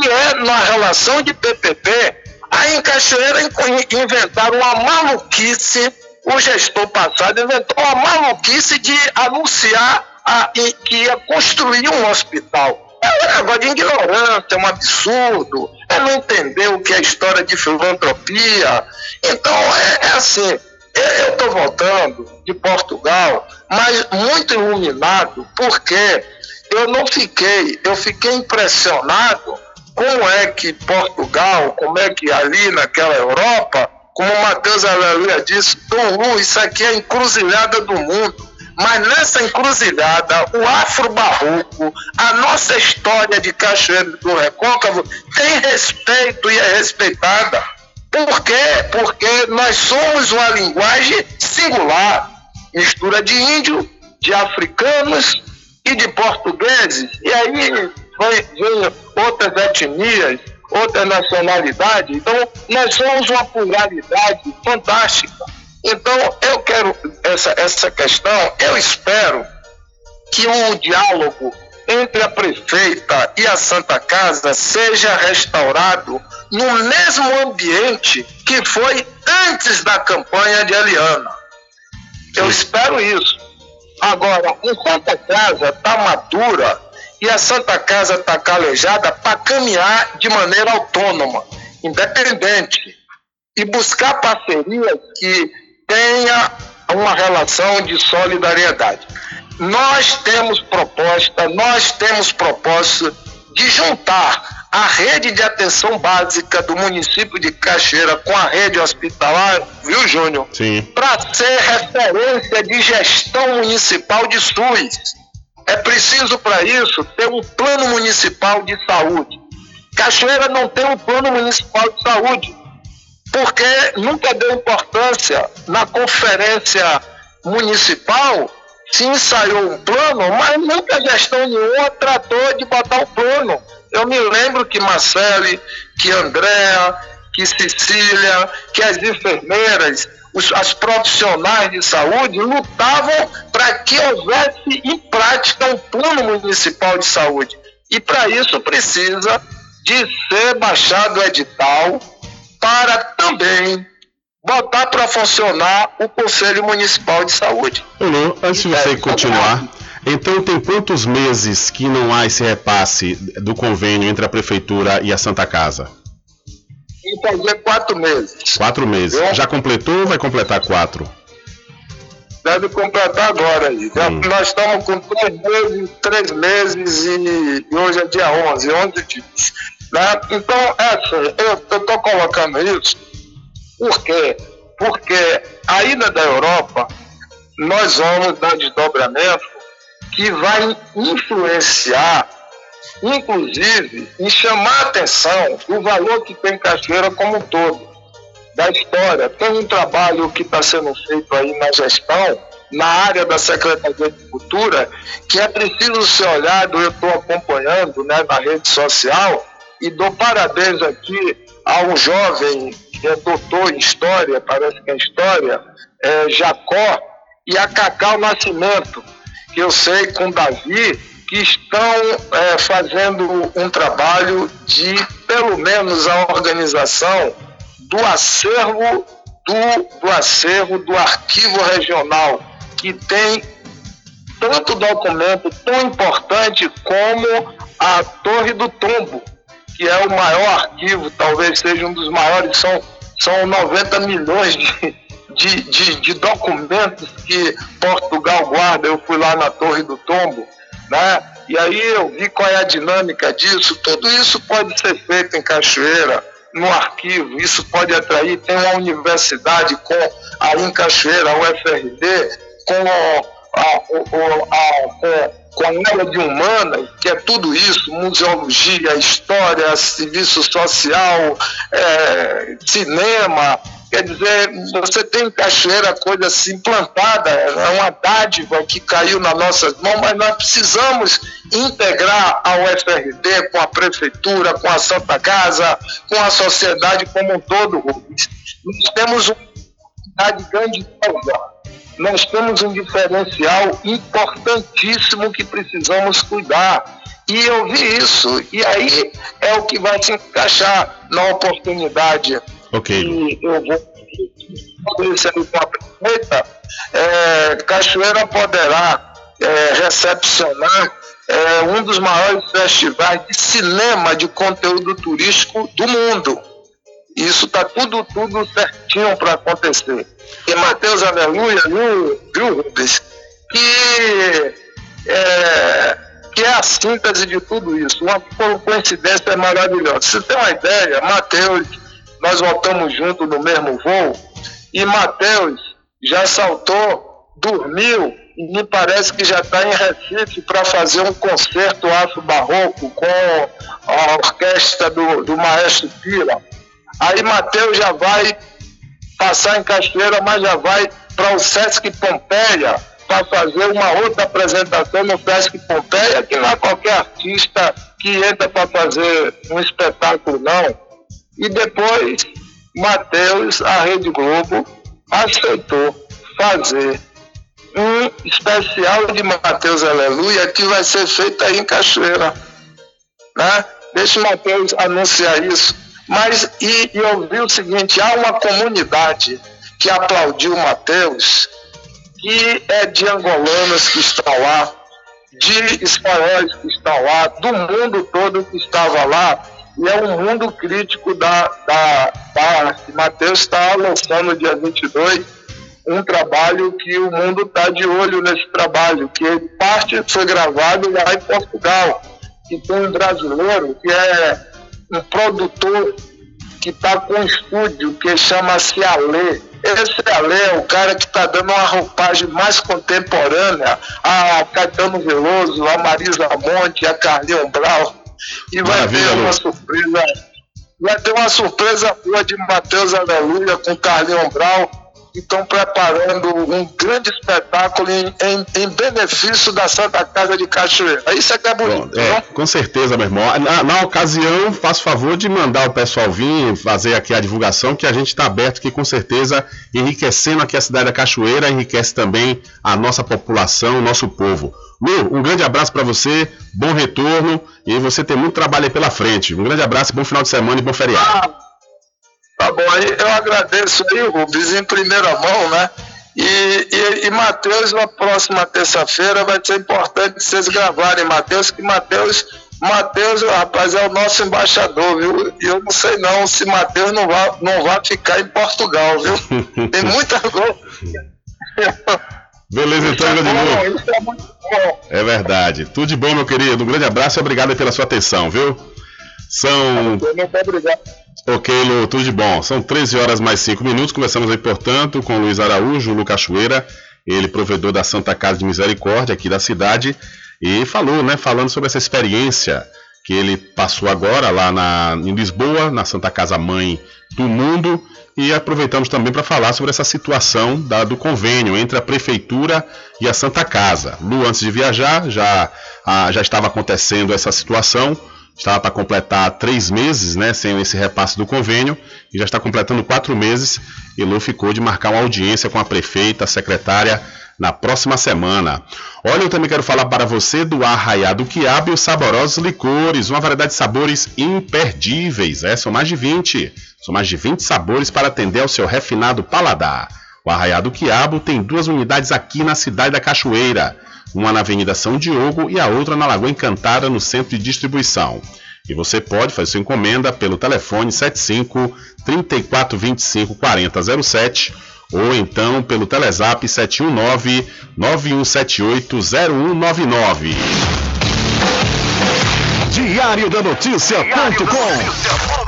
Speaker 13: que é na relação de PPP. Aí em Cachoeira inventaram uma maluquice, o gestor passado inventou a maluquice de anunciar a, que ia construir um hospital. É um negócio de ignorância, é um absurdo. É não entender o que é história de filantropia. Então, é, é assim, eu estou voltando de Portugal, mas muito iluminado, porque eu não fiquei, eu fiquei impressionado como é que Portugal, como é que ali naquela Europa, como o Matheus Aleluia disse, Dom Lu, isso aqui é a encruzilhada do mundo. Mas nessa encruzilhada, o afro-barroco, a nossa história de Cachoeiro do Recôncavo tem respeito e é respeitada. Por quê? Porque nós somos uma linguagem singular, mistura de índio, de africanos e de portugueses. E aí vem, vem outras etnias, outras nacionalidades. Então, nós somos uma pluralidade fantástica. Então, eu quero essa, essa questão, eu espero que o diálogo entre a prefeita e a Santa Casa seja restaurado no mesmo ambiente que foi antes da campanha de Eliana. Eu espero isso. Agora, a Santa Casa está madura e a Santa Casa está calejada para caminhar de maneira autônoma, independente, e buscar parcerias que tenha uma relação de solidariedade. Nós temos proposta, nós temos propósito de juntar a rede de atenção básica do município de Cachoeira com a rede hospitalar, viu, Júnior?
Speaker 1: Sim.
Speaker 13: Para ser referência de gestão municipal de SUS. É preciso, para isso, ter um plano municipal de saúde. Cachoeira não tem um plano municipal de saúde porque nunca deu importância na conferência municipal, se ensaiou um plano, mas nunca gestão nenhuma tratou de botar o plano. Eu me lembro que Marcele, que Andréa, que Cecília, que as enfermeiras, os, as profissionais de saúde lutavam para que houvesse em prática um plano municipal de saúde. E para isso precisa de ser baixado o edital, para também botar para funcionar o Conselho Municipal de Saúde.
Speaker 1: Elô, antes de você continuar, então tem quantos meses que não há esse repasse do convênio entre a Prefeitura e a Santa Casa?
Speaker 13: Tem fazer quatro meses.
Speaker 1: Quatro meses. Já completou ou vai completar quatro?
Speaker 13: Deve completar agora aí. Hum. Nós estamos com três meses, três meses e, e hoje é dia 11, 11 dias. Né? Então, essa, eu estou colocando isso por quê? Porque a ida da Europa, nós vamos dar desdobramento que vai influenciar, inclusive, em chamar a atenção do valor que tem Cachoeira como um todo, da história. Tem um trabalho que está sendo feito aí na gestão, na área da Secretaria de Cultura, que é preciso ser olhado, eu estou acompanhando né, na rede social, e dou parabéns aqui a um jovem que é doutor em História, parece que é História, é Jacó, e a Cacau Nascimento, que eu sei com Davi, que estão é, fazendo um trabalho de, pelo menos, a organização do acervo do, do acervo do arquivo regional, que tem tanto documento tão importante como a Torre do Tombo, que é o maior arquivo, talvez seja um dos maiores, são, são 90 milhões de, de, de, de documentos que Portugal guarda. Eu fui lá na Torre do Tombo, né? E aí eu vi qual é a dinâmica disso. Tudo isso pode ser feito em Cachoeira, no arquivo. Isso pode atrair. Tem uma universidade com aí em Cachoeira, a UFRD, com a, a, a, com a área de humanas, que é tudo isso, museologia, história, serviço social, é, cinema, quer dizer, você tem em Cachoeira coisa assim plantada, é uma dádiva que caiu nas nossas mãos, mas nós precisamos integrar a UFRD com a prefeitura, com a Santa Casa, com a sociedade como um todo. Nós temos uma cidade grandiosa nós temos um diferencial importantíssimo que precisamos cuidar. E eu vi isso, e aí é o que vai se encaixar na oportunidade.
Speaker 1: Ok.
Speaker 13: E eu vou feita, é, Cachoeira poderá é, recepcionar é, um dos maiores festivais de cinema de conteúdo turístico do mundo. Isso está tudo, tudo certinho para acontecer. E Mateus Aleluia, viu, viu Rubens? Que é, que é a síntese de tudo isso. Uma coincidência maravilhosa. Você tem uma ideia, Mateus, nós voltamos junto no mesmo voo, e Mateus já saltou, dormiu, e me parece que já está em Recife para fazer um concerto afro-barroco com a orquestra do, do Maestro Pira. Aí Mateus já vai passar em Cachoeira, mas já vai para o Sesc Pompeia para fazer uma outra apresentação no Sesc Pompeia, que não é qualquer artista que entra para fazer um espetáculo, não. E depois, Matheus, a Rede Globo, aceitou fazer um especial de Mateus Aleluia que vai ser feito aí em Cachoeira. Né? Deixa o Mateus anunciar isso. Mas, e, e eu vi o seguinte, há uma comunidade que aplaudiu Mateus que é de angolanos que estão lá, de espanhóis que estão lá, do mundo todo que estava lá, e é um mundo crítico da, da, da arte. Mateus está lançando dia 22 um trabalho que o mundo está de olho nesse trabalho, que parte foi gravado lá em Portugal, que tem um brasileiro que é um produtor que está com um estúdio que chama-se Alê, esse Ale é o cara que está dando uma roupagem mais contemporânea a Caetano Veloso, a Marisa Monte, a Carlinhos Brau. E vai Maravilha, ter uma surpresa. Vai ter uma surpresa boa de Matheus Aleluia com Carlinhos Brau estão preparando um grande espetáculo em, em, em, benefício da Santa Casa de Cachoeira. Isso é que é bonito. Bom, é,
Speaker 1: com certeza, meu irmão. Na, na, ocasião, faço favor de mandar o pessoal vir fazer aqui a divulgação, que a gente está aberto aqui com certeza, enriquecendo aqui a cidade da Cachoeira, enriquece também a nossa população, o nosso povo. Lu, um grande abraço para você, bom retorno e você tem muito trabalho aí pela frente. Um grande abraço, bom final de semana e bom feriado. Ah.
Speaker 13: Tá bom, aí eu agradeço aí, Rubens, em primeira mão, né? E, e, e Matheus, na próxima terça-feira, vai ser importante vocês gravarem Matheus, que Matheus, Matheus, rapaz, é o nosso embaixador, viu? E eu não sei não se Matheus não vai, não vai ficar em Portugal, viu? Tem muita coisa.
Speaker 1: Beleza, então, grande é, é verdade. Tudo de bom, meu querido. Um grande abraço e obrigado pela sua atenção, viu? São. Muito obrigado. Ok, Lu, tudo de bom. São 13 horas mais 5 minutos. Começamos aí, portanto, com Luiz Araújo, Lu Cachoeira, ele provedor da Santa Casa de Misericórdia aqui da cidade, e falou, né, falando sobre essa experiência que ele passou agora lá na, em Lisboa, na Santa Casa Mãe do Mundo, e aproveitamos também para falar sobre essa situação da, do convênio entre a Prefeitura e a Santa Casa. Lu, antes de viajar, já, a, já estava acontecendo essa situação estava para completar três meses, né, sem esse repasse do convênio, e já está completando quatro meses. E Lu ficou de marcar uma audiência com a prefeita, a secretária, na próxima semana. Olha, eu também quero falar para você do Arraiado Quiabo e os saborosos licores, uma variedade de sabores imperdíveis. É, são mais de 20. São mais de 20 sabores para atender ao seu refinado paladar. O Arraiado Quiabo tem duas unidades aqui na cidade da Cachoeira uma na Avenida São Diogo e a outra na Lagoa Encantada, no centro de distribuição. E você pode fazer sua encomenda pelo telefone 75 3425 4007 ou então pelo Telezap 719 9178 0199.
Speaker 2: Diário da Notícia.com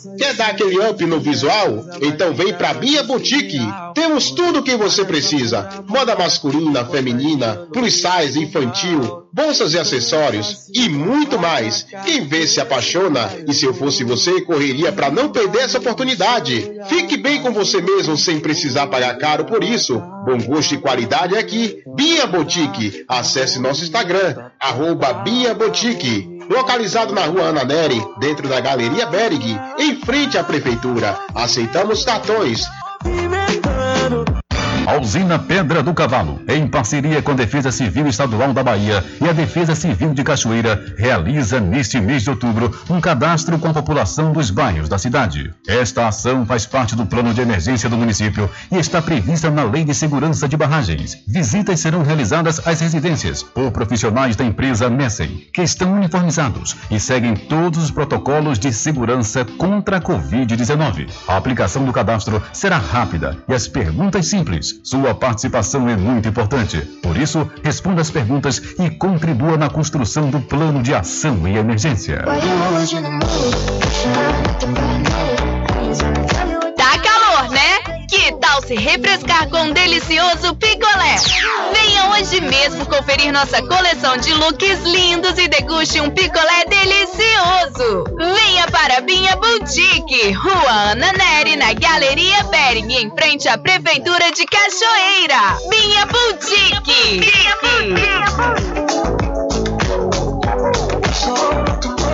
Speaker 14: Dar aquele up no visual? Então vem pra Bia Boutique. Temos tudo o que você precisa: moda masculina, feminina, plus size, infantil, bolsas e acessórios e muito mais. Quem vê se apaixona e se eu fosse você, correria para não perder essa oportunidade. Fique bem com você mesmo sem precisar pagar caro por isso. Bom gosto e qualidade é aqui. Bia Boutique. Acesse nosso Instagram, arroba Bia Boutique. Localizado na rua Ana Neri, dentro da Galeria Berg, em frente à Prefeitura. Aceitamos cartões.
Speaker 2: A usina Pedra do Cavalo, em parceria com a Defesa Civil Estadual da Bahia e a Defesa Civil de Cachoeira, realiza neste mês de outubro um cadastro com a população dos bairros da cidade. Esta ação faz parte do plano de emergência do município e está prevista na Lei de Segurança de Barragens. Visitas serão realizadas às residências por profissionais da empresa Messen, que estão uniformizados e seguem todos os protocolos de segurança contra a Covid-19. A aplicação do cadastro será rápida e as perguntas simples. Sua participação é muito importante. Por isso, responda as perguntas e contribua na construção do plano de ação em emergência.
Speaker 8: Se refrescar com um delicioso picolé? Venha hoje mesmo conferir nossa coleção de looks lindos e deguste um picolé delicioso. Venha para a Binha Boutique, Rua Ana Neri, na Galeria Bering, em frente à Prefeitura de Cachoeira. Binha Boutique.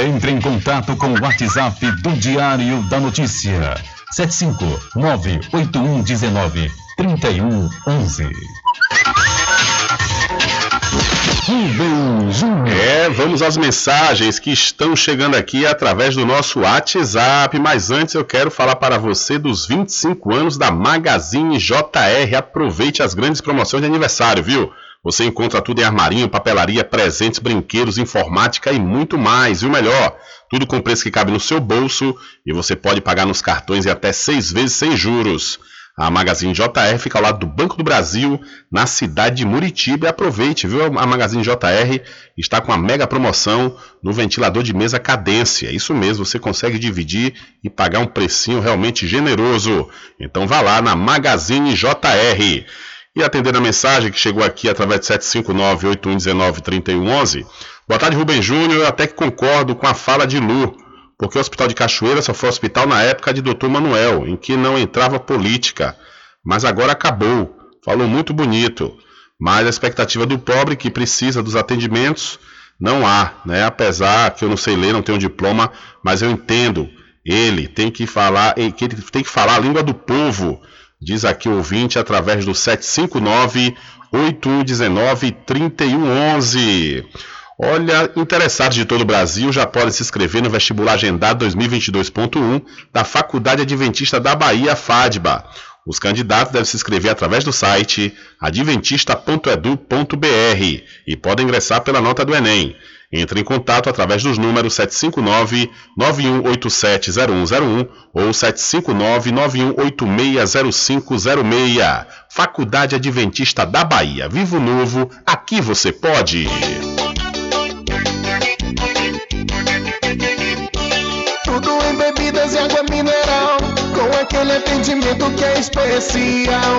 Speaker 2: Entre em contato com o WhatsApp do Diário da Notícia. 759-8119-3111.
Speaker 1: Rubem Júnior. É, vamos às mensagens que estão chegando aqui através do nosso WhatsApp. Mas antes eu quero falar para você dos 25 anos da Magazine JR. Aproveite as grandes promoções de aniversário, viu? Você encontra tudo em armarinho, papelaria, presentes, brinquedos, informática e muito mais. E o melhor, tudo com preço que cabe no seu bolso e você pode pagar nos cartões e até seis vezes sem juros. A Magazine JR fica ao lado do Banco do Brasil, na cidade de Muritiba. E aproveite, viu? A Magazine JR está com a mega promoção no ventilador de mesa Cadência. Isso mesmo, você consegue dividir e pagar um precinho realmente generoso. Então vá lá na Magazine JR. E atendendo a mensagem que chegou aqui através de 759-8119-3111. Boa tarde, Rubem Júnior. Eu até que concordo com a fala de Lu, porque o Hospital de Cachoeira só foi hospital na época de Dr. Manuel, em que não entrava política. Mas agora acabou. Falou muito bonito. Mas a expectativa do pobre que precisa dos atendimentos não há, né? Apesar que eu não sei ler, não tenho diploma, mas eu entendo. Ele tem que falar, tem que falar a língua do povo. Diz aqui o ouvinte através do 759 8119 3111. Olha, interessados de todo o Brasil já podem se inscrever no vestibular agendado 2022.1 da Faculdade Adventista da Bahia, FADBA. Os candidatos devem se inscrever através do site adventista.edu.br e podem ingressar pela nota do Enem. Entre em contato através dos números 759-9187-0101 ou 759-9186-0506. Faculdade Adventista da Bahia. Vivo Novo, aqui você pode.
Speaker 15: Tudo em bebidas e água mineral, com aquele atendimento que é especial.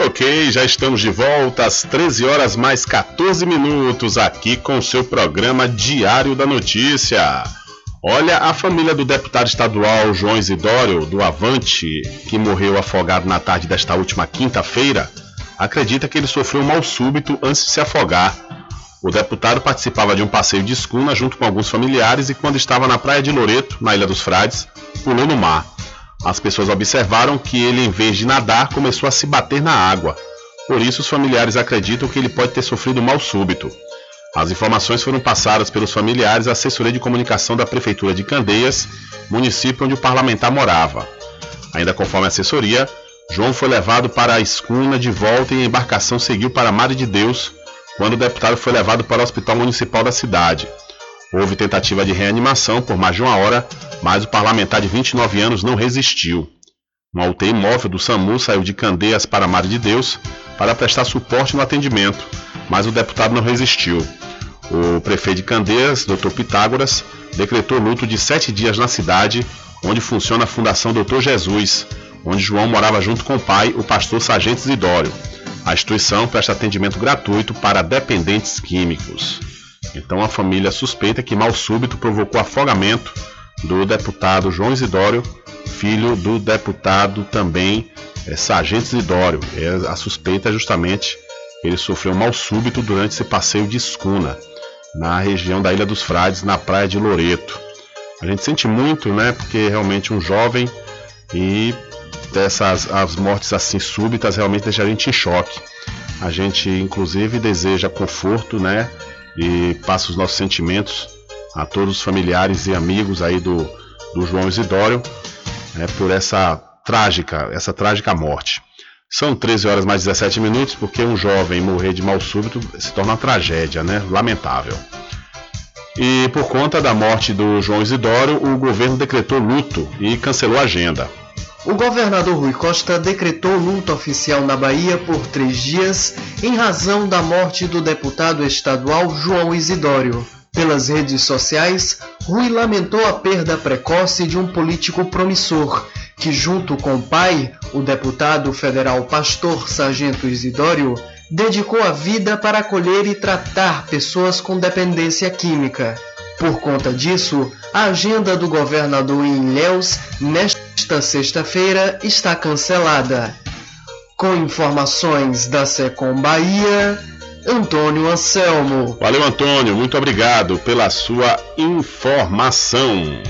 Speaker 1: Ok, já estamos de volta às 13 horas mais 14 minutos aqui com seu programa Diário da Notícia. Olha, a família do deputado estadual João Isidório, do Avante, que morreu afogado na tarde desta última quinta-feira, acredita que ele sofreu um mal súbito antes de se afogar. O deputado participava de um passeio de escuna junto com alguns familiares e, quando estava na praia de Loreto, na Ilha dos Frades, pulou no mar. As pessoas observaram que ele, em vez de nadar, começou a se bater na água. Por isso, os familiares acreditam que ele pode ter sofrido mal súbito. As informações foram passadas pelos familiares à assessoria de comunicação da Prefeitura de Candeias, município onde o parlamentar morava. Ainda conforme a assessoria, João foi levado para a escuna de volta e a embarcação seguiu para a Mare de Deus, quando o deputado foi levado para o Hospital Municipal da cidade. Houve tentativa de reanimação por mais de uma hora, mas o parlamentar de 29 anos não resistiu. Uma UTI móvel do SAMU saiu de Candeias para a Mare de Deus para prestar suporte no atendimento, mas o deputado não resistiu. O prefeito de Candeias, Dr. Pitágoras, decretou luto de sete dias na cidade, onde funciona a Fundação Doutor Jesus, onde João morava junto com o pai, o pastor Sargento Isidório. A instituição presta atendimento gratuito para dependentes químicos. Então a família suspeita que mal súbito provocou afogamento do deputado João Isidório, filho do deputado também é, Sargento Isidório. É, a suspeita é justamente ele sofreu mal súbito durante esse passeio de escuna na região da Ilha dos Frades, na praia de Loreto. A gente sente muito, né? Porque realmente um jovem e dessas as mortes assim súbitas realmente deixa a gente em choque. A gente inclusive deseja conforto, né? E passa os nossos sentimentos a todos os familiares e amigos aí do, do João Isidório né, por essa trágica, essa trágica morte. São 13 horas mais 17 minutos, porque um jovem morrer de mal súbito se torna uma tragédia, né? Lamentável. E por conta da morte do João Isidório, o governo decretou luto e cancelou a agenda.
Speaker 16: O governador Rui Costa decretou luto oficial na Bahia por três dias em razão da morte do deputado estadual João Isidório. Pelas redes sociais, Rui lamentou a perda precoce de um político promissor que, junto com o pai, o deputado federal Pastor Sargento Isidório, dedicou a vida para acolher e tratar pessoas com dependência química. Por conta disso, a agenda do governador em Ilhéus nesta sexta-feira está cancelada. Com informações da Secom Bahia, Antônio Anselmo.
Speaker 1: Valeu, Antônio, muito obrigado pela sua informação.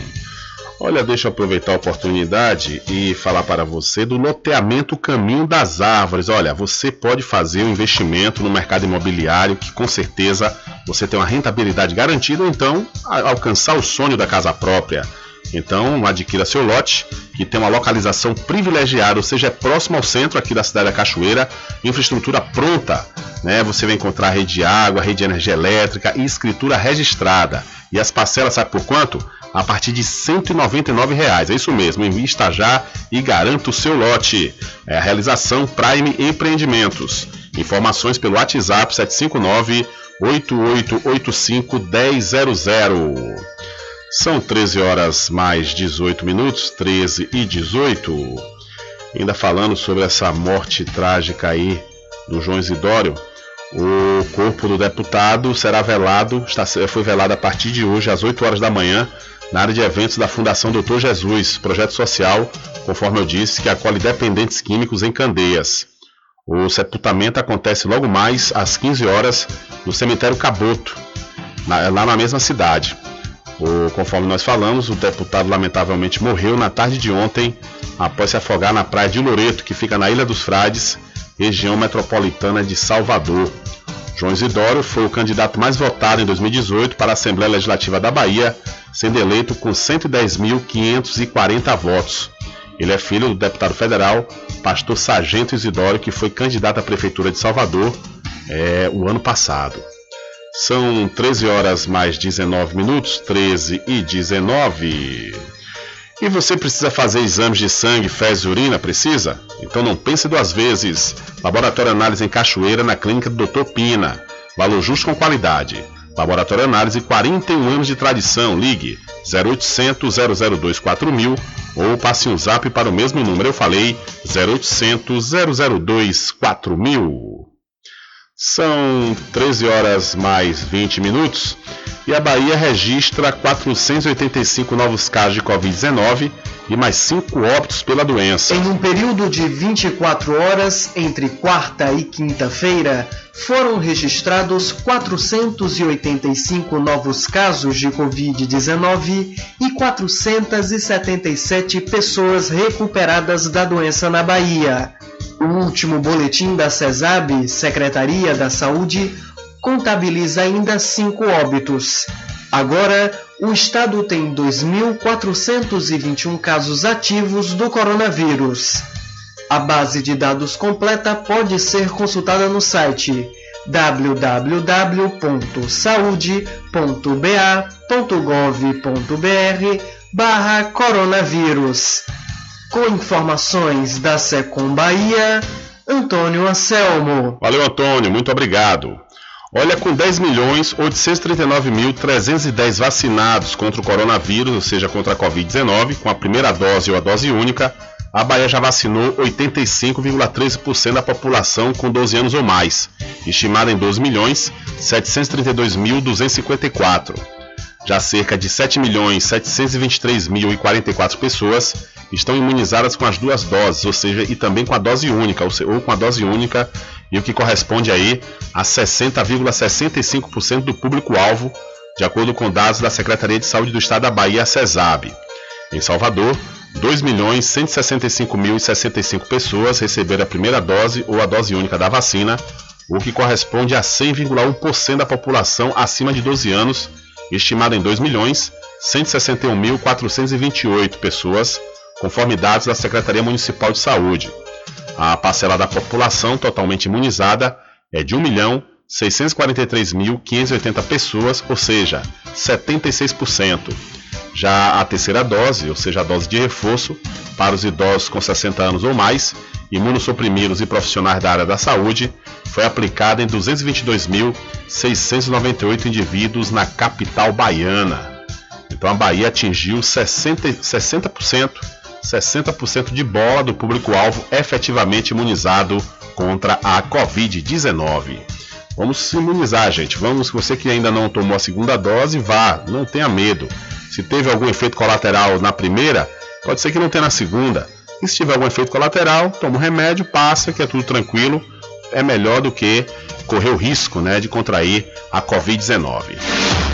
Speaker 1: Olha, deixa eu aproveitar a oportunidade e falar para você do loteamento Caminho das Árvores. Olha, você pode fazer um investimento no mercado imobiliário que com certeza você tem uma rentabilidade garantida, ou então alcançar o sonho da casa própria. Então, adquira seu lote, que tem uma localização privilegiada, ou seja, é próximo ao centro aqui da cidade da Cachoeira, infraestrutura pronta. Né? Você vai encontrar rede de água, rede de energia elétrica e escritura registrada. E as parcelas, sabe por quanto? a partir de 199 reais. É isso mesmo, invista já e garanta o seu lote. É a realização Prime Empreendimentos. Informações pelo WhatsApp 759 8885 1000. São 13 horas mais 18 minutos, 13 e 18. Ainda falando sobre essa morte trágica aí do João Isidório, o corpo do deputado será velado, está, foi velado a partir de hoje às 8 horas da manhã na área de eventos da Fundação Doutor Jesus, projeto social, conforme eu disse, que acolhe dependentes químicos em Candeias. O sepultamento acontece logo mais às 15 horas no cemitério Caboto, lá na mesma cidade. O, conforme nós falamos, o deputado lamentavelmente morreu na tarde de ontem após se afogar na praia de Loreto, que fica na Ilha dos Frades, região metropolitana de Salvador. João Isidoro foi o candidato mais votado em 2018 para a Assembleia Legislativa da Bahia, sendo eleito com 110.540 votos. Ele é filho do deputado federal, pastor Sargento Isidoro, que foi candidato à Prefeitura de Salvador é, o ano passado. São 13 horas mais 19 minutos, 13 e 19. E você precisa fazer exames de sangue, fezes e urina? Precisa? Então não pense duas vezes. Laboratório Análise em Cachoeira, na clínica do Dr. Pina. Valor justo com qualidade. Laboratório Análise, 41 anos de tradição. Ligue 0800 002 4000 ou passe um zap para o mesmo número. Eu falei 0800 002 4000. São 13 horas mais 20 minutos e a Bahia registra 485 novos casos de Covid-19 e mais 5 óbitos pela doença.
Speaker 16: Em um período de 24 horas, entre quarta e quinta-feira, foram registrados 485 novos casos de Covid-19 e 477 pessoas recuperadas da doença na Bahia. O último boletim da CESAB, Secretaria da Saúde, contabiliza ainda cinco óbitos. Agora, o estado tem 2.421 casos ativos do coronavírus. A base de dados completa pode ser consultada no site www.saude.ba.gov.br barra coronavírus. Com informações da Secom Bahia, Antônio Anselmo.
Speaker 1: Valeu, Antônio, muito obrigado. Olha, com 10 milhões 839 mil 310 vacinados contra o coronavírus, ou seja, contra a Covid-19, com a primeira dose ou a dose única, a Bahia já vacinou 85,13% da população com 12 anos ou mais, estimada em 12 milhões 732 mil 254. Já cerca de 7 milhões 723 mil 44 pessoas estão imunizadas com as duas doses, ou seja, e também com a dose única, ou com a dose única, e o que corresponde aí a 60,65% do público-alvo, de acordo com dados da Secretaria de Saúde do Estado da Bahia, CESAB. Em Salvador, 2.165.065 pessoas receberam a primeira dose ou a dose única da vacina, o que corresponde a 100,1% da população acima de 12 anos, estimada em 2.161.428 pessoas, conforme dados da Secretaria Municipal de Saúde. A parcela da população totalmente imunizada é de 1.643.580 pessoas, ou seja, 76%. Já a terceira dose, ou seja, a dose de reforço, para os idosos com 60 anos ou mais, imunossuprimidos e profissionais da área da saúde, foi aplicada em 222.698 indivíduos na capital baiana. Então a Bahia atingiu 60%, 60% 60% de bola do público-alvo efetivamente imunizado contra a Covid-19. Vamos se imunizar, gente. Vamos, você que ainda não tomou a segunda dose, vá, não tenha medo. Se teve algum efeito colateral na primeira, pode ser que não tenha na segunda. E se tiver algum efeito colateral, toma um remédio, passa, que é tudo tranquilo. É melhor do que correr o risco né, de contrair a Covid-19.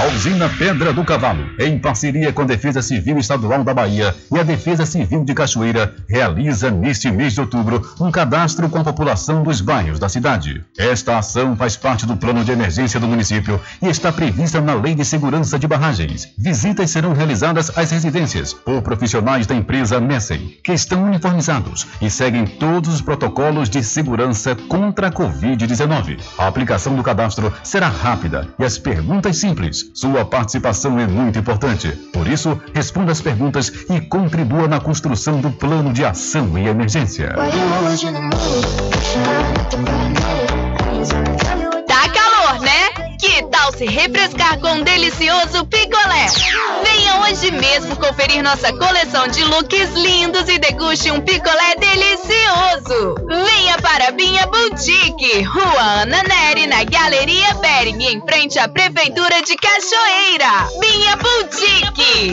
Speaker 2: A usina Pedra do Cavalo, em parceria com a Defesa Civil Estadual da Bahia e a Defesa Civil de Cachoeira, realiza neste mês de outubro um cadastro com a população dos bairros da cidade. Esta ação faz parte do plano de emergência do município e está prevista na Lei de Segurança de Barragens. Visitas serão realizadas às residências por profissionais da empresa Messem, que estão uniformizados e seguem todos os protocolos de segurança contra a Covid-19. A aplicação do cadastro será rápida e as perguntas simples. Sua participação é muito importante. Por isso, responda as perguntas e contribua na construção do plano de ação em emergência.
Speaker 8: Se refrescar com um delicioso picolé? Venha hoje mesmo conferir nossa coleção de looks lindos e deguste um picolé delicioso. Venha para Binha Boutique, Rua Ana Neri, na Galeria Bering, em frente à Prefeitura de Cachoeira. Binha Boutique.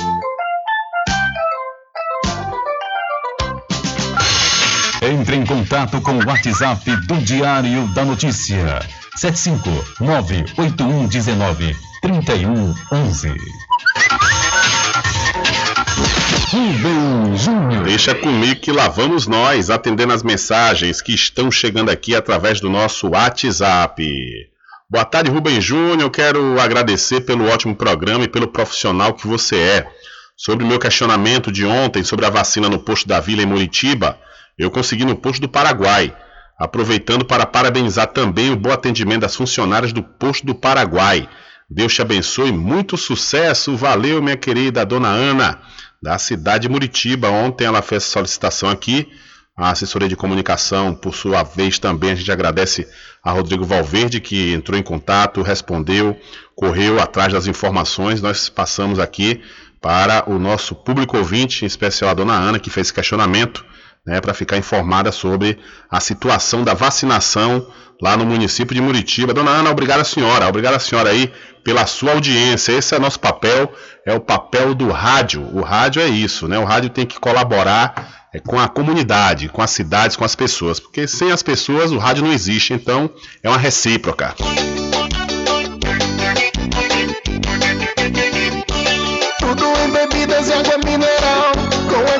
Speaker 17: Entre em contato com o WhatsApp do Diário da Notícia. 759-8119-3111.
Speaker 1: Rubem Júnior. Deixa comigo que lá vamos nós, atendendo as mensagens que estão chegando aqui através do nosso WhatsApp. Boa tarde, Rubem Júnior. Quero agradecer pelo ótimo programa e pelo profissional que você é. Sobre o meu questionamento de ontem sobre a vacina no posto da Vila em Muritiba, eu consegui no posto do Paraguai. Aproveitando para parabenizar também o bom atendimento das funcionárias do posto do Paraguai. Deus te abençoe, muito sucesso. Valeu, minha querida dona Ana, da cidade de Muritiba. Ontem ela fez solicitação aqui. A assessoria de comunicação, por sua vez, também a gente agradece a Rodrigo Valverde, que entrou em contato, respondeu, correu atrás das informações. Nós passamos aqui para o nosso público ouvinte, em especial a dona Ana, que fez questionamento né, para ficar informada sobre a situação da vacinação lá no município de Muritiba. Dona Ana, obrigada senhora, obrigada senhora aí pela sua audiência. Esse é nosso papel, é o papel do rádio. O rádio é isso, né? O rádio tem que colaborar é, com a comunidade, com as cidades, com as pessoas, porque sem as pessoas o rádio não existe. Então é uma recíproca.
Speaker 15: Tudo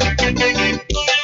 Speaker 18: Thank you.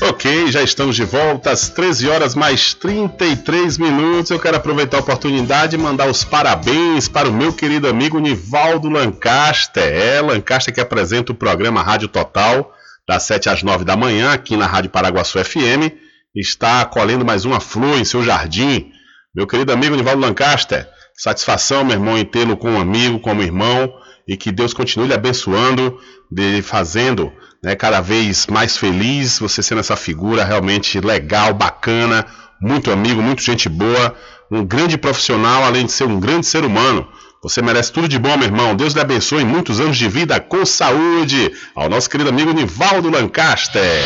Speaker 1: Ok, já estamos de volta às 13 horas mais 33 minutos. Eu quero aproveitar a oportunidade e mandar os parabéns para o meu querido amigo Nivaldo Lancaster. É, Lancaster que apresenta o programa Rádio Total, das 7 às 9 da manhã, aqui na Rádio Paraguaçu FM. Está colhendo mais uma flor em seu jardim. Meu querido amigo Nivaldo Lancaster, satisfação, meu irmão, em tê-lo como amigo, como irmão, e que Deus continue lhe abençoando, de fazendo né, cada vez mais feliz, você sendo essa figura realmente legal, bacana, muito amigo, muito gente boa, um grande profissional, além de ser um grande ser humano. Você merece tudo de bom, meu irmão. Deus lhe abençoe muitos anos de vida com saúde. Ao nosso querido amigo Nivaldo Lancaster.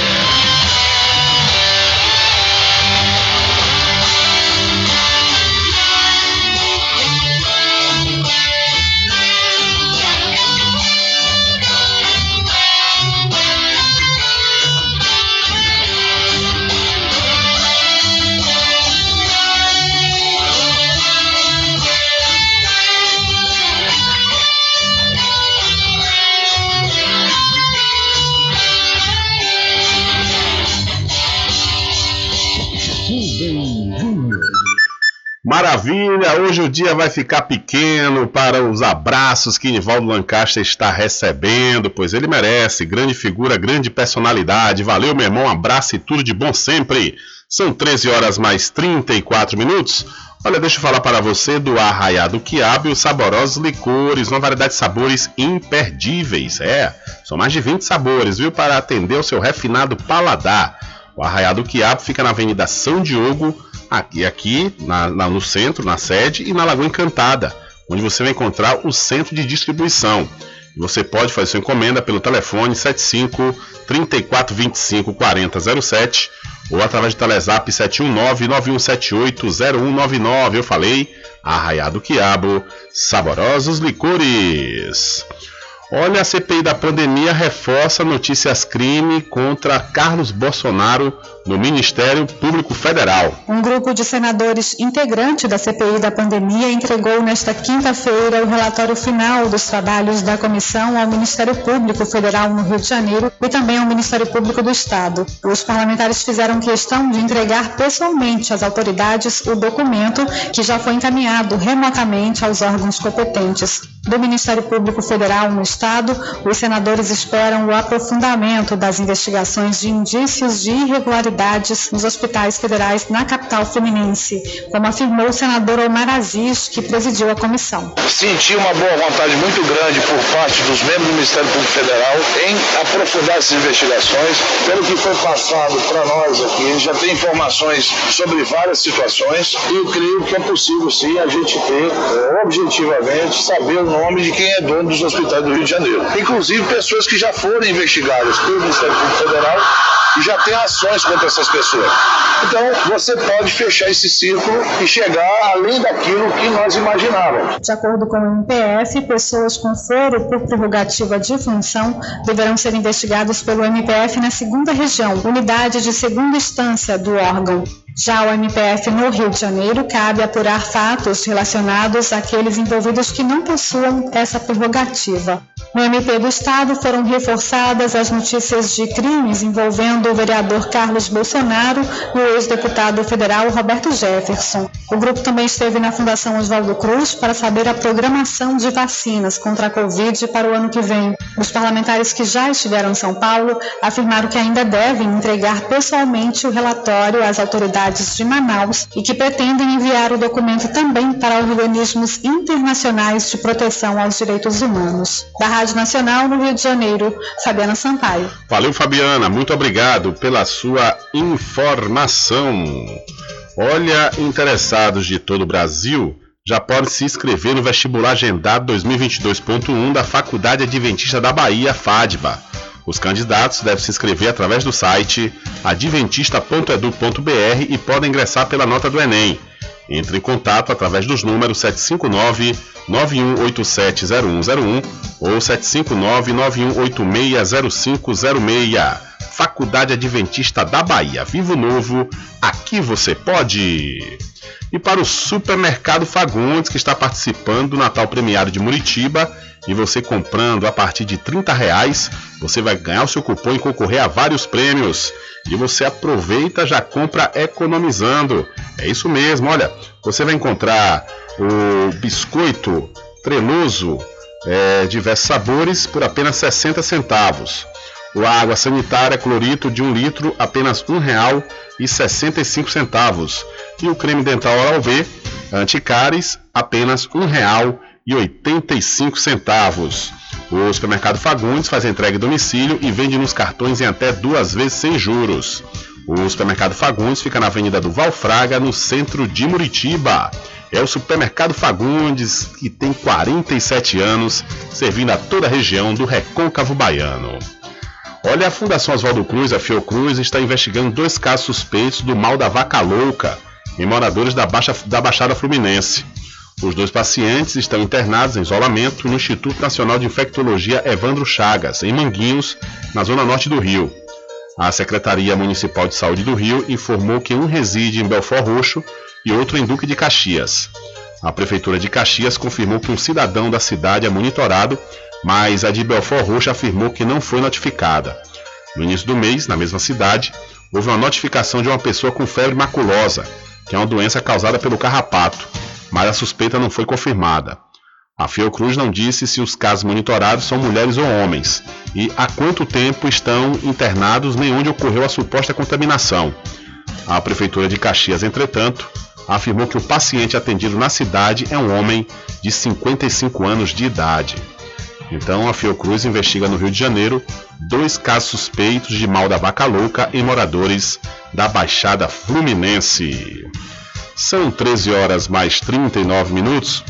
Speaker 1: Maravilha! Hoje o dia vai ficar pequeno para os abraços que Nivaldo Lancaster está recebendo, pois ele merece. Grande figura, grande personalidade. Valeu, meu irmão. Abraço e tudo de bom sempre. São 13 horas mais 34 minutos. Olha, deixa eu falar para você do Arraiado Quiabo e os saborosos licores, uma variedade de sabores imperdíveis. É, são mais de 20 sabores, viu? Para atender o seu refinado paladar. O Arraiado Quiabo fica na Avenida São Diogo, aqui, aqui na, na, no centro, na sede, e na Lagoa Encantada, onde você vai encontrar o centro de distribuição. E você pode fazer sua encomenda pelo telefone 75 3425 4007 ou através do Telezap 719 9178 0199. Eu falei, Arraiado Quiabo, saborosos licores. Olha, a CPI da pandemia reforça notícias crime contra Carlos Bolsonaro no Ministério Público Federal.
Speaker 19: Um grupo de senadores integrante da CPI da pandemia entregou nesta quinta-feira o relatório final dos trabalhos da comissão ao Ministério Público Federal no Rio de Janeiro e também ao Ministério Público do Estado. Os parlamentares fizeram questão de entregar pessoalmente às autoridades o documento que já foi encaminhado remotamente aos órgãos competentes. Do Ministério Público Federal no Estado, os senadores esperam o aprofundamento das investigações de indícios de irregularidades nos hospitais federais na capital fluminense, como afirmou o senador Omar Aziz, que presidiu a comissão.
Speaker 20: Senti uma boa vontade muito grande por parte dos membros do Ministério Público Federal em aprofundar essas investigações. Pelo que foi passado para nós aqui, já tem informações sobre várias situações e eu creio que é possível sim a gente ter eh, objetivamente saber nome de quem é dono dos hospitais do Rio de Janeiro. Inclusive pessoas que já foram investigadas pelo Ministério Público Federal e já tem ações contra essas pessoas. Então, você pode fechar esse círculo e chegar além daquilo que nós imaginávamos.
Speaker 19: De acordo com o MPF, pessoas com foro por prerrogativa de função deverão ser investigadas pelo MPF na segunda região, unidade de segunda instância do órgão. Já ao MPF no Rio de Janeiro, cabe apurar fatos relacionados àqueles envolvidos que não possuam essa prerrogativa. No MP do Estado foram reforçadas as notícias de crimes envolvendo o vereador Carlos Bolsonaro e o ex-deputado federal Roberto Jefferson. O grupo também esteve na Fundação Oswaldo Cruz para saber a programação de vacinas contra a Covid para o ano que vem. Os parlamentares que já estiveram em São Paulo afirmaram que ainda devem entregar pessoalmente o relatório às autoridades de Manaus e que pretendem enviar o documento também para organismos internacionais de proteção aos direitos humanos. Da Rádio Nacional no Rio de Janeiro, Fabiana Sampaio.
Speaker 1: Valeu, Fabiana. Muito obrigado pela sua informação. Olha, interessados de todo o Brasil já podem se inscrever no vestibular agendado 2022.1 da Faculdade Adventista da Bahia, FADBA. Os candidatos devem se inscrever através do site adventista.edu.br e podem ingressar pela nota do Enem. Entre em contato através dos números 759 91870101 ou 759 91860506. Faculdade Adventista da Bahia. Vivo Novo, aqui você pode! E para o Supermercado Fagundes, que está participando do Natal Premiado de Muritiba, e você comprando a partir de 30 reais, você vai ganhar o seu cupom e concorrer a vários prêmios. E você aproveita, já compra economizando. É isso mesmo, olha, você vai encontrar o biscoito treloso, é, diversos sabores, por apenas 60 centavos. A água sanitária clorito de 1 litro, apenas R$ 1,65. E o creme dental Oral V, anticáris, apenas R$ 1,85. O supermercado Fagundes faz entrega em domicílio e vende nos cartões em até duas vezes sem juros. O supermercado Fagundes fica na Avenida do Valfraga, no centro de Muritiba. É o supermercado Fagundes, que tem 47 anos, servindo a toda a região do Recôncavo Baiano. Olha, a Fundação Oswaldo Cruz, a Fiocruz, está investigando dois casos suspeitos do mal da vaca louca em moradores da, Baixa, da Baixada Fluminense. Os dois pacientes estão internados em isolamento no Instituto Nacional de Infectologia Evandro Chagas, em Manguinhos, na zona norte do Rio. A Secretaria Municipal de Saúde do Rio informou que um reside em Belfort Roxo e outro em Duque de Caxias. A Prefeitura de Caxias confirmou que um cidadão da cidade é monitorado, mas a de Belfort Roxo afirmou que não foi notificada. No início do mês, na mesma cidade, houve uma notificação de uma pessoa com febre maculosa, que é uma doença causada pelo carrapato, mas a suspeita não foi confirmada. A Fiocruz não disse se os casos monitorados são mulheres ou homens e há quanto tempo estão internados nem onde ocorreu a suposta contaminação. A Prefeitura de Caxias, entretanto, afirmou que o paciente atendido na cidade é um homem de 55 anos de idade. Então, a Fiocruz investiga no Rio de Janeiro dois casos suspeitos de mal da vaca louca em moradores da Baixada Fluminense. São 13 horas mais 39 minutos.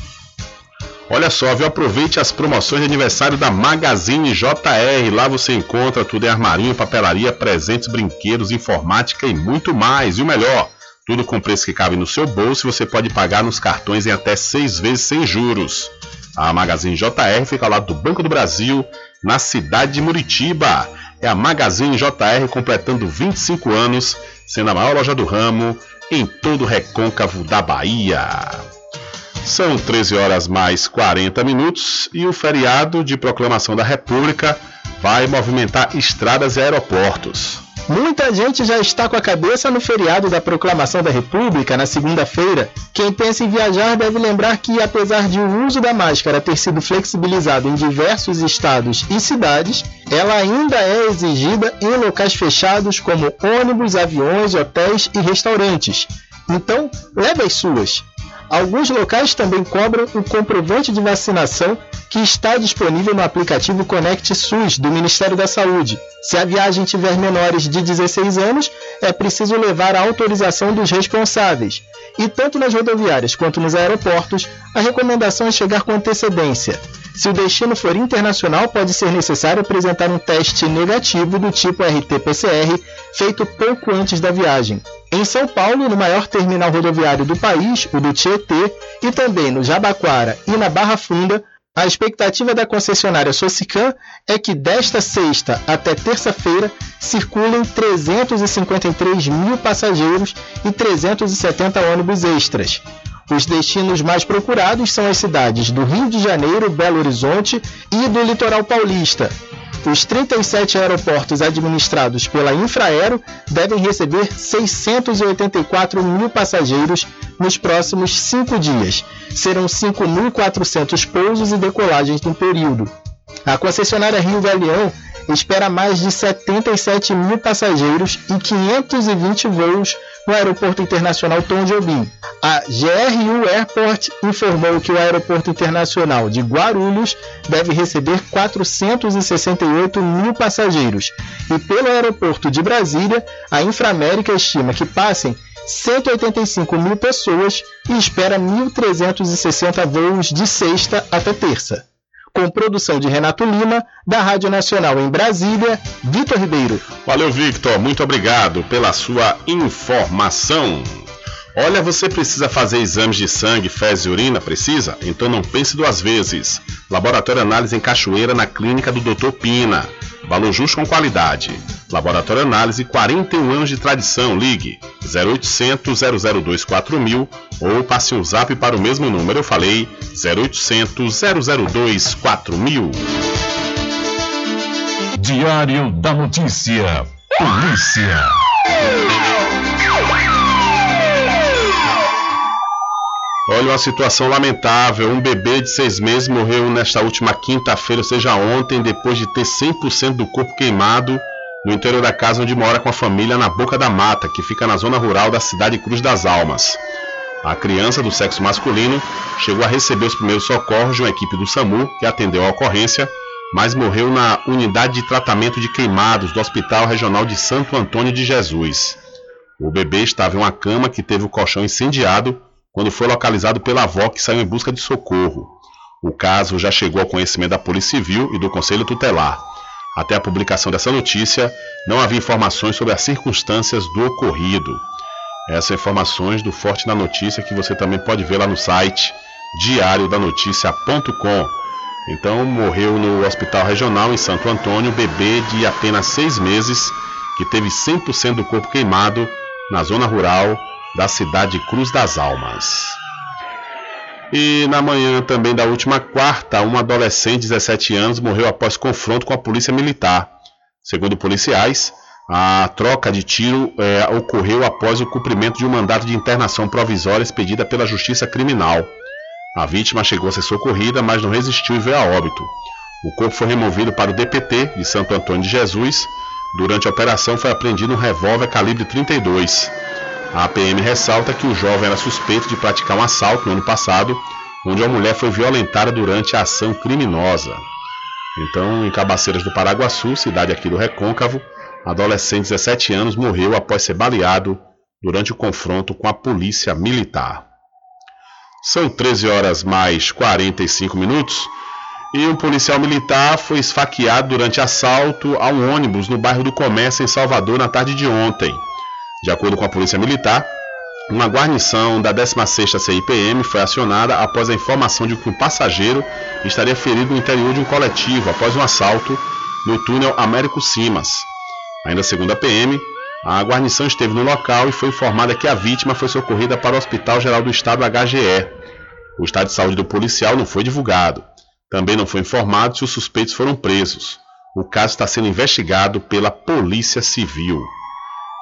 Speaker 1: Olha só, viu? Aproveite as promoções de aniversário da Magazine JR. Lá você encontra tudo em armarinho, papelaria, presentes, brinquedos, informática e muito mais. E o melhor, tudo com preço que cabe no seu bolso e você pode pagar nos cartões em até seis vezes sem juros. A Magazine JR fica ao lado do Banco do Brasil, na cidade de Muritiba. É a Magazine JR completando 25 anos, sendo a maior loja do ramo em todo o recôncavo da Bahia. São 13 horas mais 40 minutos e o feriado de proclamação da República vai movimentar estradas e aeroportos.
Speaker 21: Muita gente já está com a cabeça no feriado da Proclamação da República, na segunda-feira. Quem pensa em viajar deve lembrar que, apesar de o uso da máscara ter sido flexibilizado em diversos estados e cidades, ela ainda é exigida em locais fechados como ônibus, aviões, hotéis e restaurantes. Então, leve as suas. Alguns locais também cobram o comprovante de vacinação que está disponível no aplicativo Conect SUS do Ministério da Saúde. Se a viagem tiver menores de 16 anos, é preciso levar a autorização dos responsáveis. E tanto nas rodoviárias quanto nos aeroportos, a recomendação é chegar com antecedência. Se o destino for internacional, pode ser necessário apresentar um teste negativo do tipo RT-PCR feito pouco antes da viagem. Em São Paulo, no maior terminal rodoviário do país, o do Tietê, e também no Jabaquara e na Barra Funda, a expectativa da concessionária Socicam é que desta sexta até terça-feira circulem 353 mil passageiros e 370 ônibus extras. Os destinos mais procurados são as cidades do Rio de Janeiro, Belo Horizonte e do litoral paulista. Os 37 aeroportos administrados pela Infraero devem receber 684 mil passageiros nos próximos cinco dias. Serão 5.400 pousos e decolagens no período. A concessionária Rio Galeão espera mais de 77 mil passageiros e 520 voos no Aeroporto Internacional Tom Jobim. A GRU Airport informou que o Aeroporto Internacional de Guarulhos deve receber 468 mil passageiros. E pelo Aeroporto de Brasília, a Inframérica estima que passem 185 mil pessoas e espera 1.360 voos de sexta até terça com produção de Renato Lima, da Rádio Nacional em Brasília, Vitor Ribeiro.
Speaker 1: Valeu, Victor. Muito obrigado pela sua informação. Olha, você precisa fazer exames de sangue, fezes e urina? Precisa? Então não pense duas vezes. Laboratório Análise em Cachoeira, na clínica do Dr. Pina. Valor justo com qualidade. Laboratório Análise, 41 anos de tradição. Ligue 0800 002 4000 ou passe um zap para o mesmo número. Eu falei 0800 002 4000.
Speaker 2: Diário da Notícia. Polícia.
Speaker 1: Olha uma situação lamentável. Um bebê de seis meses morreu nesta última quinta-feira, ou seja, ontem, depois de ter 100% do corpo queimado no interior da casa onde mora com a família na Boca da Mata, que fica na zona rural da cidade Cruz das Almas. A criança do sexo masculino chegou a receber os primeiros socorros de uma equipe do SAMU que atendeu a ocorrência, mas morreu na unidade de tratamento de queimados do Hospital Regional de Santo Antônio de Jesus. O bebê estava em uma cama que teve o colchão incendiado quando foi localizado pela avó que saiu em busca de socorro. O caso já chegou ao conhecimento da Polícia Civil e do Conselho Tutelar. Até a publicação dessa notícia, não havia informações sobre as circunstâncias do ocorrido. Essas informações do Forte da Notícia que você também pode ver lá no site diariodanoticia.com. Então, morreu no Hospital Regional em Santo Antônio, bebê de apenas seis meses, que teve 100% do corpo queimado na zona rural da cidade Cruz das Almas. E na manhã também da última quarta, um adolescente de 17 anos morreu após confronto com a polícia militar. Segundo policiais, a troca de tiro é, ocorreu após o cumprimento de um mandato de internação provisória expedida pela Justiça Criminal. A vítima chegou a ser socorrida, mas não resistiu e veio a óbito. O corpo foi removido para o DPT de Santo Antônio de Jesus. Durante a operação foi apreendido um revólver calibre 32. A APM ressalta que o jovem era suspeito de praticar um assalto no ano passado, onde a mulher foi violentada durante a ação criminosa. Então, em Cabaceiras do Paraguaçu, cidade aqui do Recôncavo, adolescente de 17 anos morreu após ser baleado durante o confronto com a polícia militar. São 13 horas mais 45 minutos e um policial militar foi esfaqueado durante assalto a um ônibus no bairro do Comércio, em Salvador, na tarde de ontem. De acordo com a Polícia Militar, uma guarnição da 16ª CIPM foi acionada após a informação de que um passageiro estaria ferido no interior de um coletivo após um assalto no túnel Américo Simas. Ainda segundo a PM, a guarnição esteve no local e foi informada que a vítima foi socorrida para o Hospital Geral do Estado HGE. O estado de saúde do policial não foi divulgado. Também não foi informado se os suspeitos foram presos. O caso está sendo investigado pela Polícia Civil.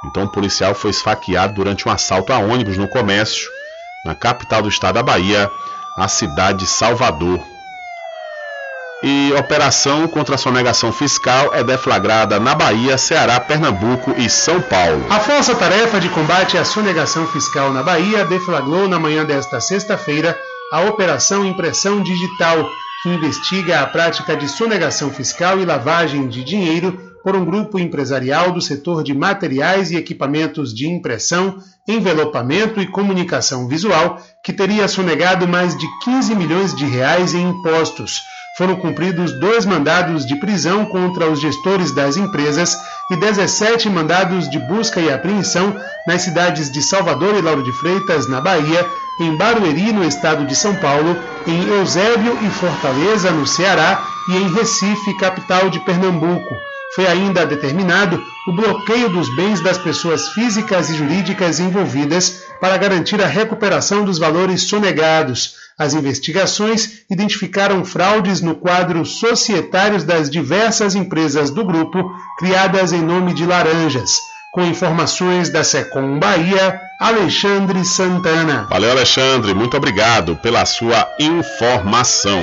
Speaker 1: Então, o policial foi esfaqueado durante um assalto a ônibus no comércio, na capital do estado da Bahia, a cidade de Salvador. E operação contra a sonegação fiscal é deflagrada na Bahia, Ceará, Pernambuco e São Paulo.
Speaker 22: A Força Tarefa de Combate à Sonegação Fiscal na Bahia deflagrou na manhã desta sexta-feira a Operação Impressão Digital, que investiga a prática de sonegação fiscal e lavagem de dinheiro por um grupo empresarial do setor de materiais e equipamentos de impressão, envelopamento e comunicação visual, que teria sonegado mais de 15 milhões de reais em impostos. Foram cumpridos dois mandados de prisão contra os gestores das empresas e 17 mandados de busca e apreensão nas cidades de Salvador e Lauro de Freitas, na Bahia, em Barueri, no estado de São Paulo, em Eusébio e Fortaleza, no Ceará, e em Recife, capital de Pernambuco. Foi ainda determinado o bloqueio dos bens das pessoas físicas e jurídicas envolvidas para garantir a recuperação dos valores sonegados. As investigações identificaram fraudes no quadro societários das diversas empresas do grupo, criadas em nome de laranjas. Com informações da Secom Bahia, Alexandre Santana.
Speaker 1: Valeu, Alexandre. Muito obrigado pela sua informação.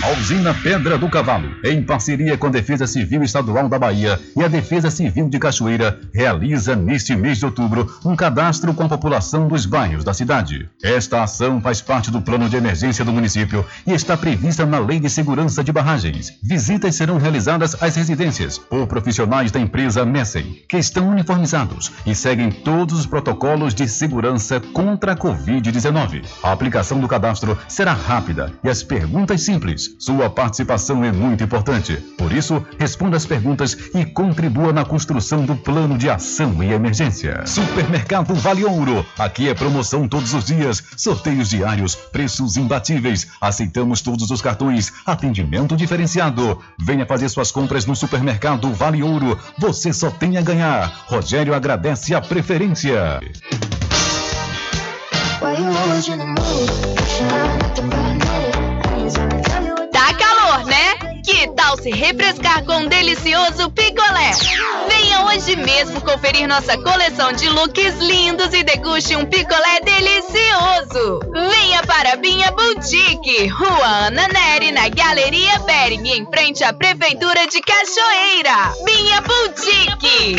Speaker 2: A usina Pedra do Cavalo, em parceria com a Defesa Civil Estadual da Bahia e a Defesa Civil de Cachoeira, realiza neste mês de outubro um cadastro com a população dos bairros da cidade. Esta ação faz parte do plano de emergência do município e está prevista na Lei de Segurança de Barragens. Visitas serão realizadas às residências por profissionais da empresa Messen, que estão uniformizados e seguem todos os protocolos de segurança contra a Covid-19. A aplicação do cadastro será rápida e as perguntas simples. Sua participação é muito importante. Por isso, responda as perguntas e contribua na construção do plano de ação e emergência. Supermercado Vale Ouro. Aqui é promoção todos os dias, sorteios diários, preços imbatíveis. Aceitamos todos os cartões, atendimento diferenciado. Venha fazer suas compras no Supermercado Vale Ouro. Você só tem a ganhar. Rogério agradece a preferência.
Speaker 8: Tá calor, né? Que tal se refrescar com um delicioso picolé? Venha hoje mesmo conferir nossa coleção de looks lindos e deguste um picolé delicioso. Venha para Binha Boutique, Rua Ana Neri, na Galeria Bering, em frente à Prefeitura de Cachoeira. Binha Boutique.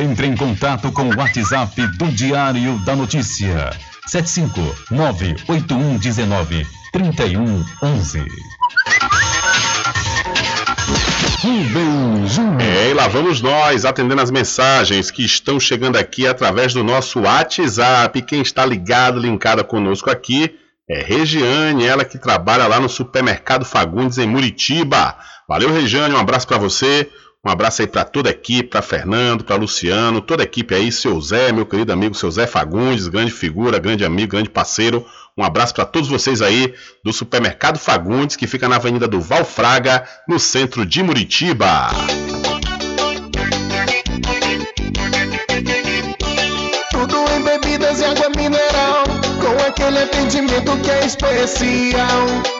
Speaker 2: Entre em contato com o WhatsApp do Diário da Notícia. 759-8119-3111.
Speaker 1: É, e lá vamos nós atendendo as mensagens que estão chegando aqui através do nosso WhatsApp. Quem está ligado, linkada conosco aqui é Regiane, ela que trabalha lá no supermercado Fagundes em Muritiba. Valeu, Regiane, um abraço para você. Um abraço aí para toda a equipe, para Fernando, para Luciano, toda a equipe aí, seu Zé, meu querido amigo, seu Zé Fagundes, grande figura, grande amigo, grande parceiro. Um abraço para todos vocês aí do Supermercado Fagundes, que fica na Avenida do Valfraga, no centro de Muritiba.
Speaker 15: Tudo em bebidas e água mineral, com aquele atendimento que é especial.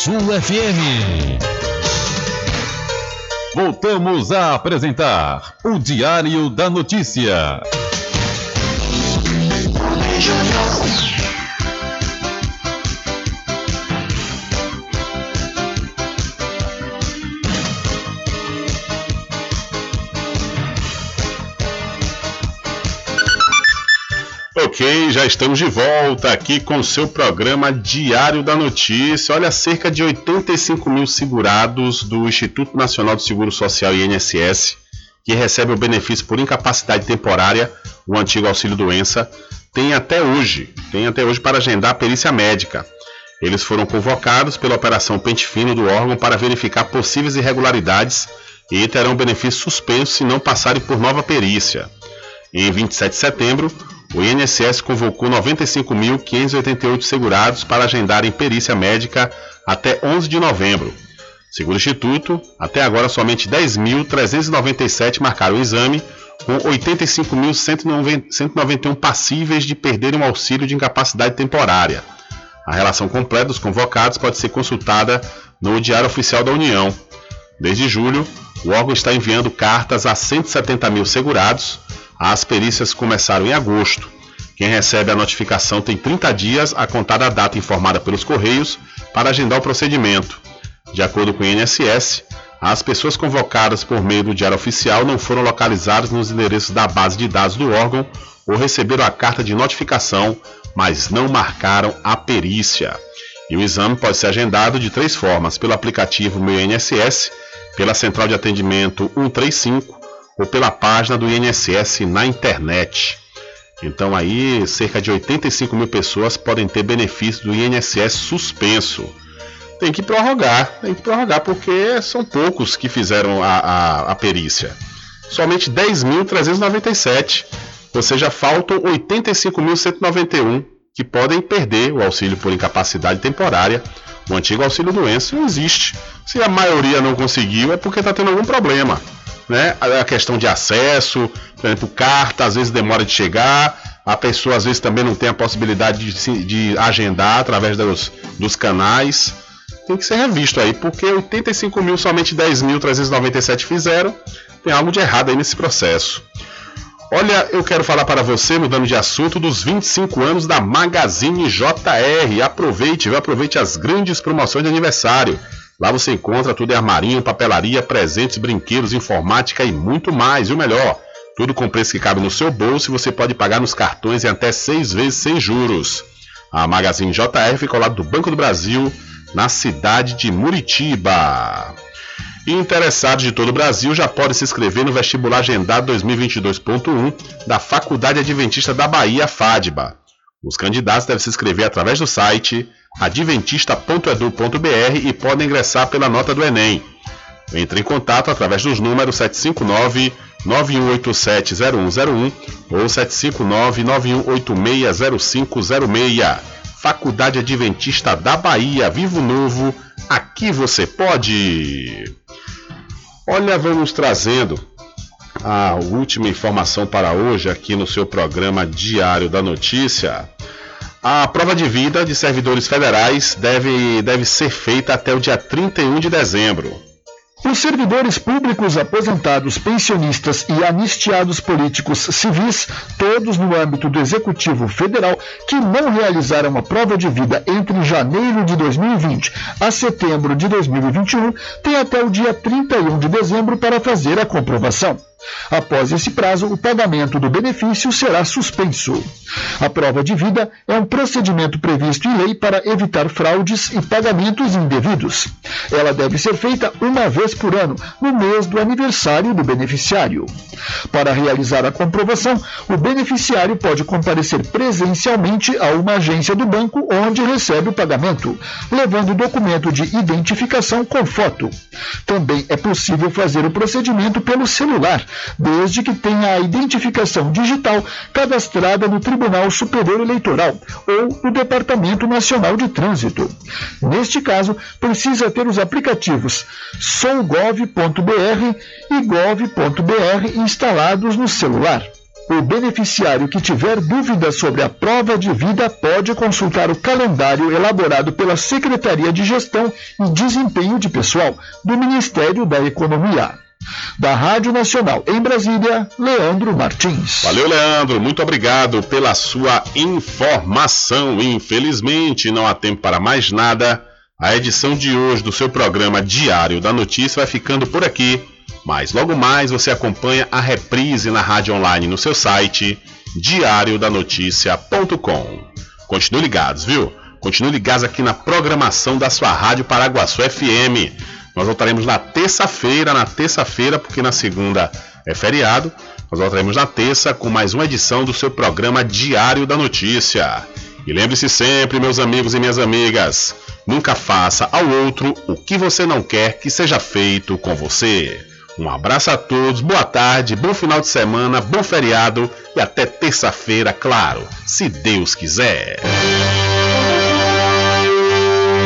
Speaker 17: FM.
Speaker 2: Voltamos a apresentar o Diário da Notícia.
Speaker 1: Ok, já estamos de volta aqui com o seu programa Diário da Notícia. Olha, cerca de 85 mil segurados do Instituto Nacional do Seguro Social INSS, que recebe o benefício por incapacidade temporária, o antigo auxílio doença, tem até hoje, tem até hoje para agendar a perícia médica. Eles foram convocados pela Operação Pente Fino do órgão para verificar possíveis irregularidades e terão benefício suspenso se não passarem por nova perícia. Em 27 de setembro, o INSS convocou 95.588 segurados para agendarem perícia médica até 11 de novembro. Segundo o Instituto, até agora somente 10.397 marcaram o exame, com 85.191 passíveis de perderem o auxílio de incapacidade temporária. A relação completa dos convocados pode ser consultada no Diário Oficial da União. Desde julho, o órgão está enviando cartas a 170 mil segurados. As perícias começaram em agosto. Quem recebe a notificação tem 30 dias a contar da data informada pelos Correios para agendar o procedimento. De acordo com o INSS, as pessoas convocadas por meio do Diário Oficial não foram localizadas nos endereços da base de dados do órgão ou receberam a carta de notificação, mas não marcaram a perícia. E o exame pode ser agendado de três formas: pelo aplicativo Meu INSS, pela central de atendimento 135 ou pela página do INSS na internet. Então aí cerca de 85 mil pessoas podem ter benefício do INSS suspenso tem que prorrogar, tem que prorrogar porque são poucos que fizeram a, a, a perícia. Somente 10.397, ou seja, faltam 85.191 que podem perder o auxílio por incapacidade temporária. O antigo auxílio doença não existe. Se a maioria não conseguiu, é porque está tendo algum problema. Né? A questão de acesso, por exemplo, carta às vezes demora de chegar, a pessoa às vezes também não tem a possibilidade de, de agendar através dos, dos canais tem que ser revisto aí, porque 85 mil, somente 10.397 fizeram, tem algo de errado aí nesse processo. Olha, eu quero falar para você, mudando de assunto, dos 25 anos da Magazine JR. Aproveite, aproveite as grandes promoções de aniversário. Lá você encontra tudo em armarinho, papelaria, presentes, brinquedos, informática e muito mais. E o melhor, tudo com preço que cabe no seu bolso e você pode pagar nos cartões em até seis vezes sem juros. A Magazine JR fica ao lado do Banco do Brasil, na cidade de Muritiba. Interessados de todo o Brasil já podem se inscrever no vestibular agendado 2022.1 da Faculdade Adventista da Bahia, FADBA. Os candidatos devem se inscrever através do site adventista.edu.br e podem ingressar pela nota do Enem. Entre em contato através dos números 759 91870101 ou 759 91860506. Faculdade Adventista da Bahia, Vivo Novo, aqui você pode. Olha, vamos trazendo a última informação para hoje aqui no seu programa Diário da Notícia. A prova de vida de servidores federais deve, deve ser feita até o dia 31 de dezembro.
Speaker 23: Os servidores públicos aposentados, pensionistas e anistiados políticos civis, todos no âmbito do Executivo Federal, que não realizaram a prova de vida entre janeiro de 2020 a setembro de 2021, têm até o dia 31 de dezembro para fazer a comprovação. Após esse prazo, o pagamento do benefício será suspenso. A prova de vida é um procedimento previsto em lei para evitar fraudes e pagamentos indevidos. Ela deve ser feita uma vez por ano, no mês do aniversário do beneficiário. Para realizar a comprovação, o beneficiário pode comparecer presencialmente a uma agência do banco onde recebe o pagamento, levando documento de identificação com foto. Também é possível fazer o procedimento pelo celular desde que tenha a identificação digital cadastrada no Tribunal Superior Eleitoral ou no Departamento Nacional de Trânsito. Neste caso, precisa ter os aplicativos sougov.br e gov.br instalados no celular. O beneficiário que tiver dúvidas sobre a prova de vida pode consultar o calendário elaborado pela Secretaria de Gestão e Desempenho de Pessoal do Ministério da Economia. Da Rádio Nacional em Brasília, Leandro Martins.
Speaker 1: Valeu, Leandro. Muito obrigado pela sua informação. Infelizmente, não há tempo para mais nada. A edição de hoje do seu programa Diário da Notícia vai ficando por aqui. Mas logo mais você acompanha a reprise na rádio online no seu site diariodanoticia.com. Continue ligados, viu? Continue ligados aqui na programação da sua Rádio Paraguaçu FM. Nós voltaremos na terça-feira, na terça-feira, porque na segunda é feriado. Nós voltaremos na terça com mais uma edição do seu programa Diário da Notícia. E lembre-se sempre, meus amigos e minhas amigas, nunca faça ao outro o que você não quer que seja feito com você. Um abraço a todos, boa tarde, bom final de semana, bom feriado e até terça-feira, claro, se Deus quiser.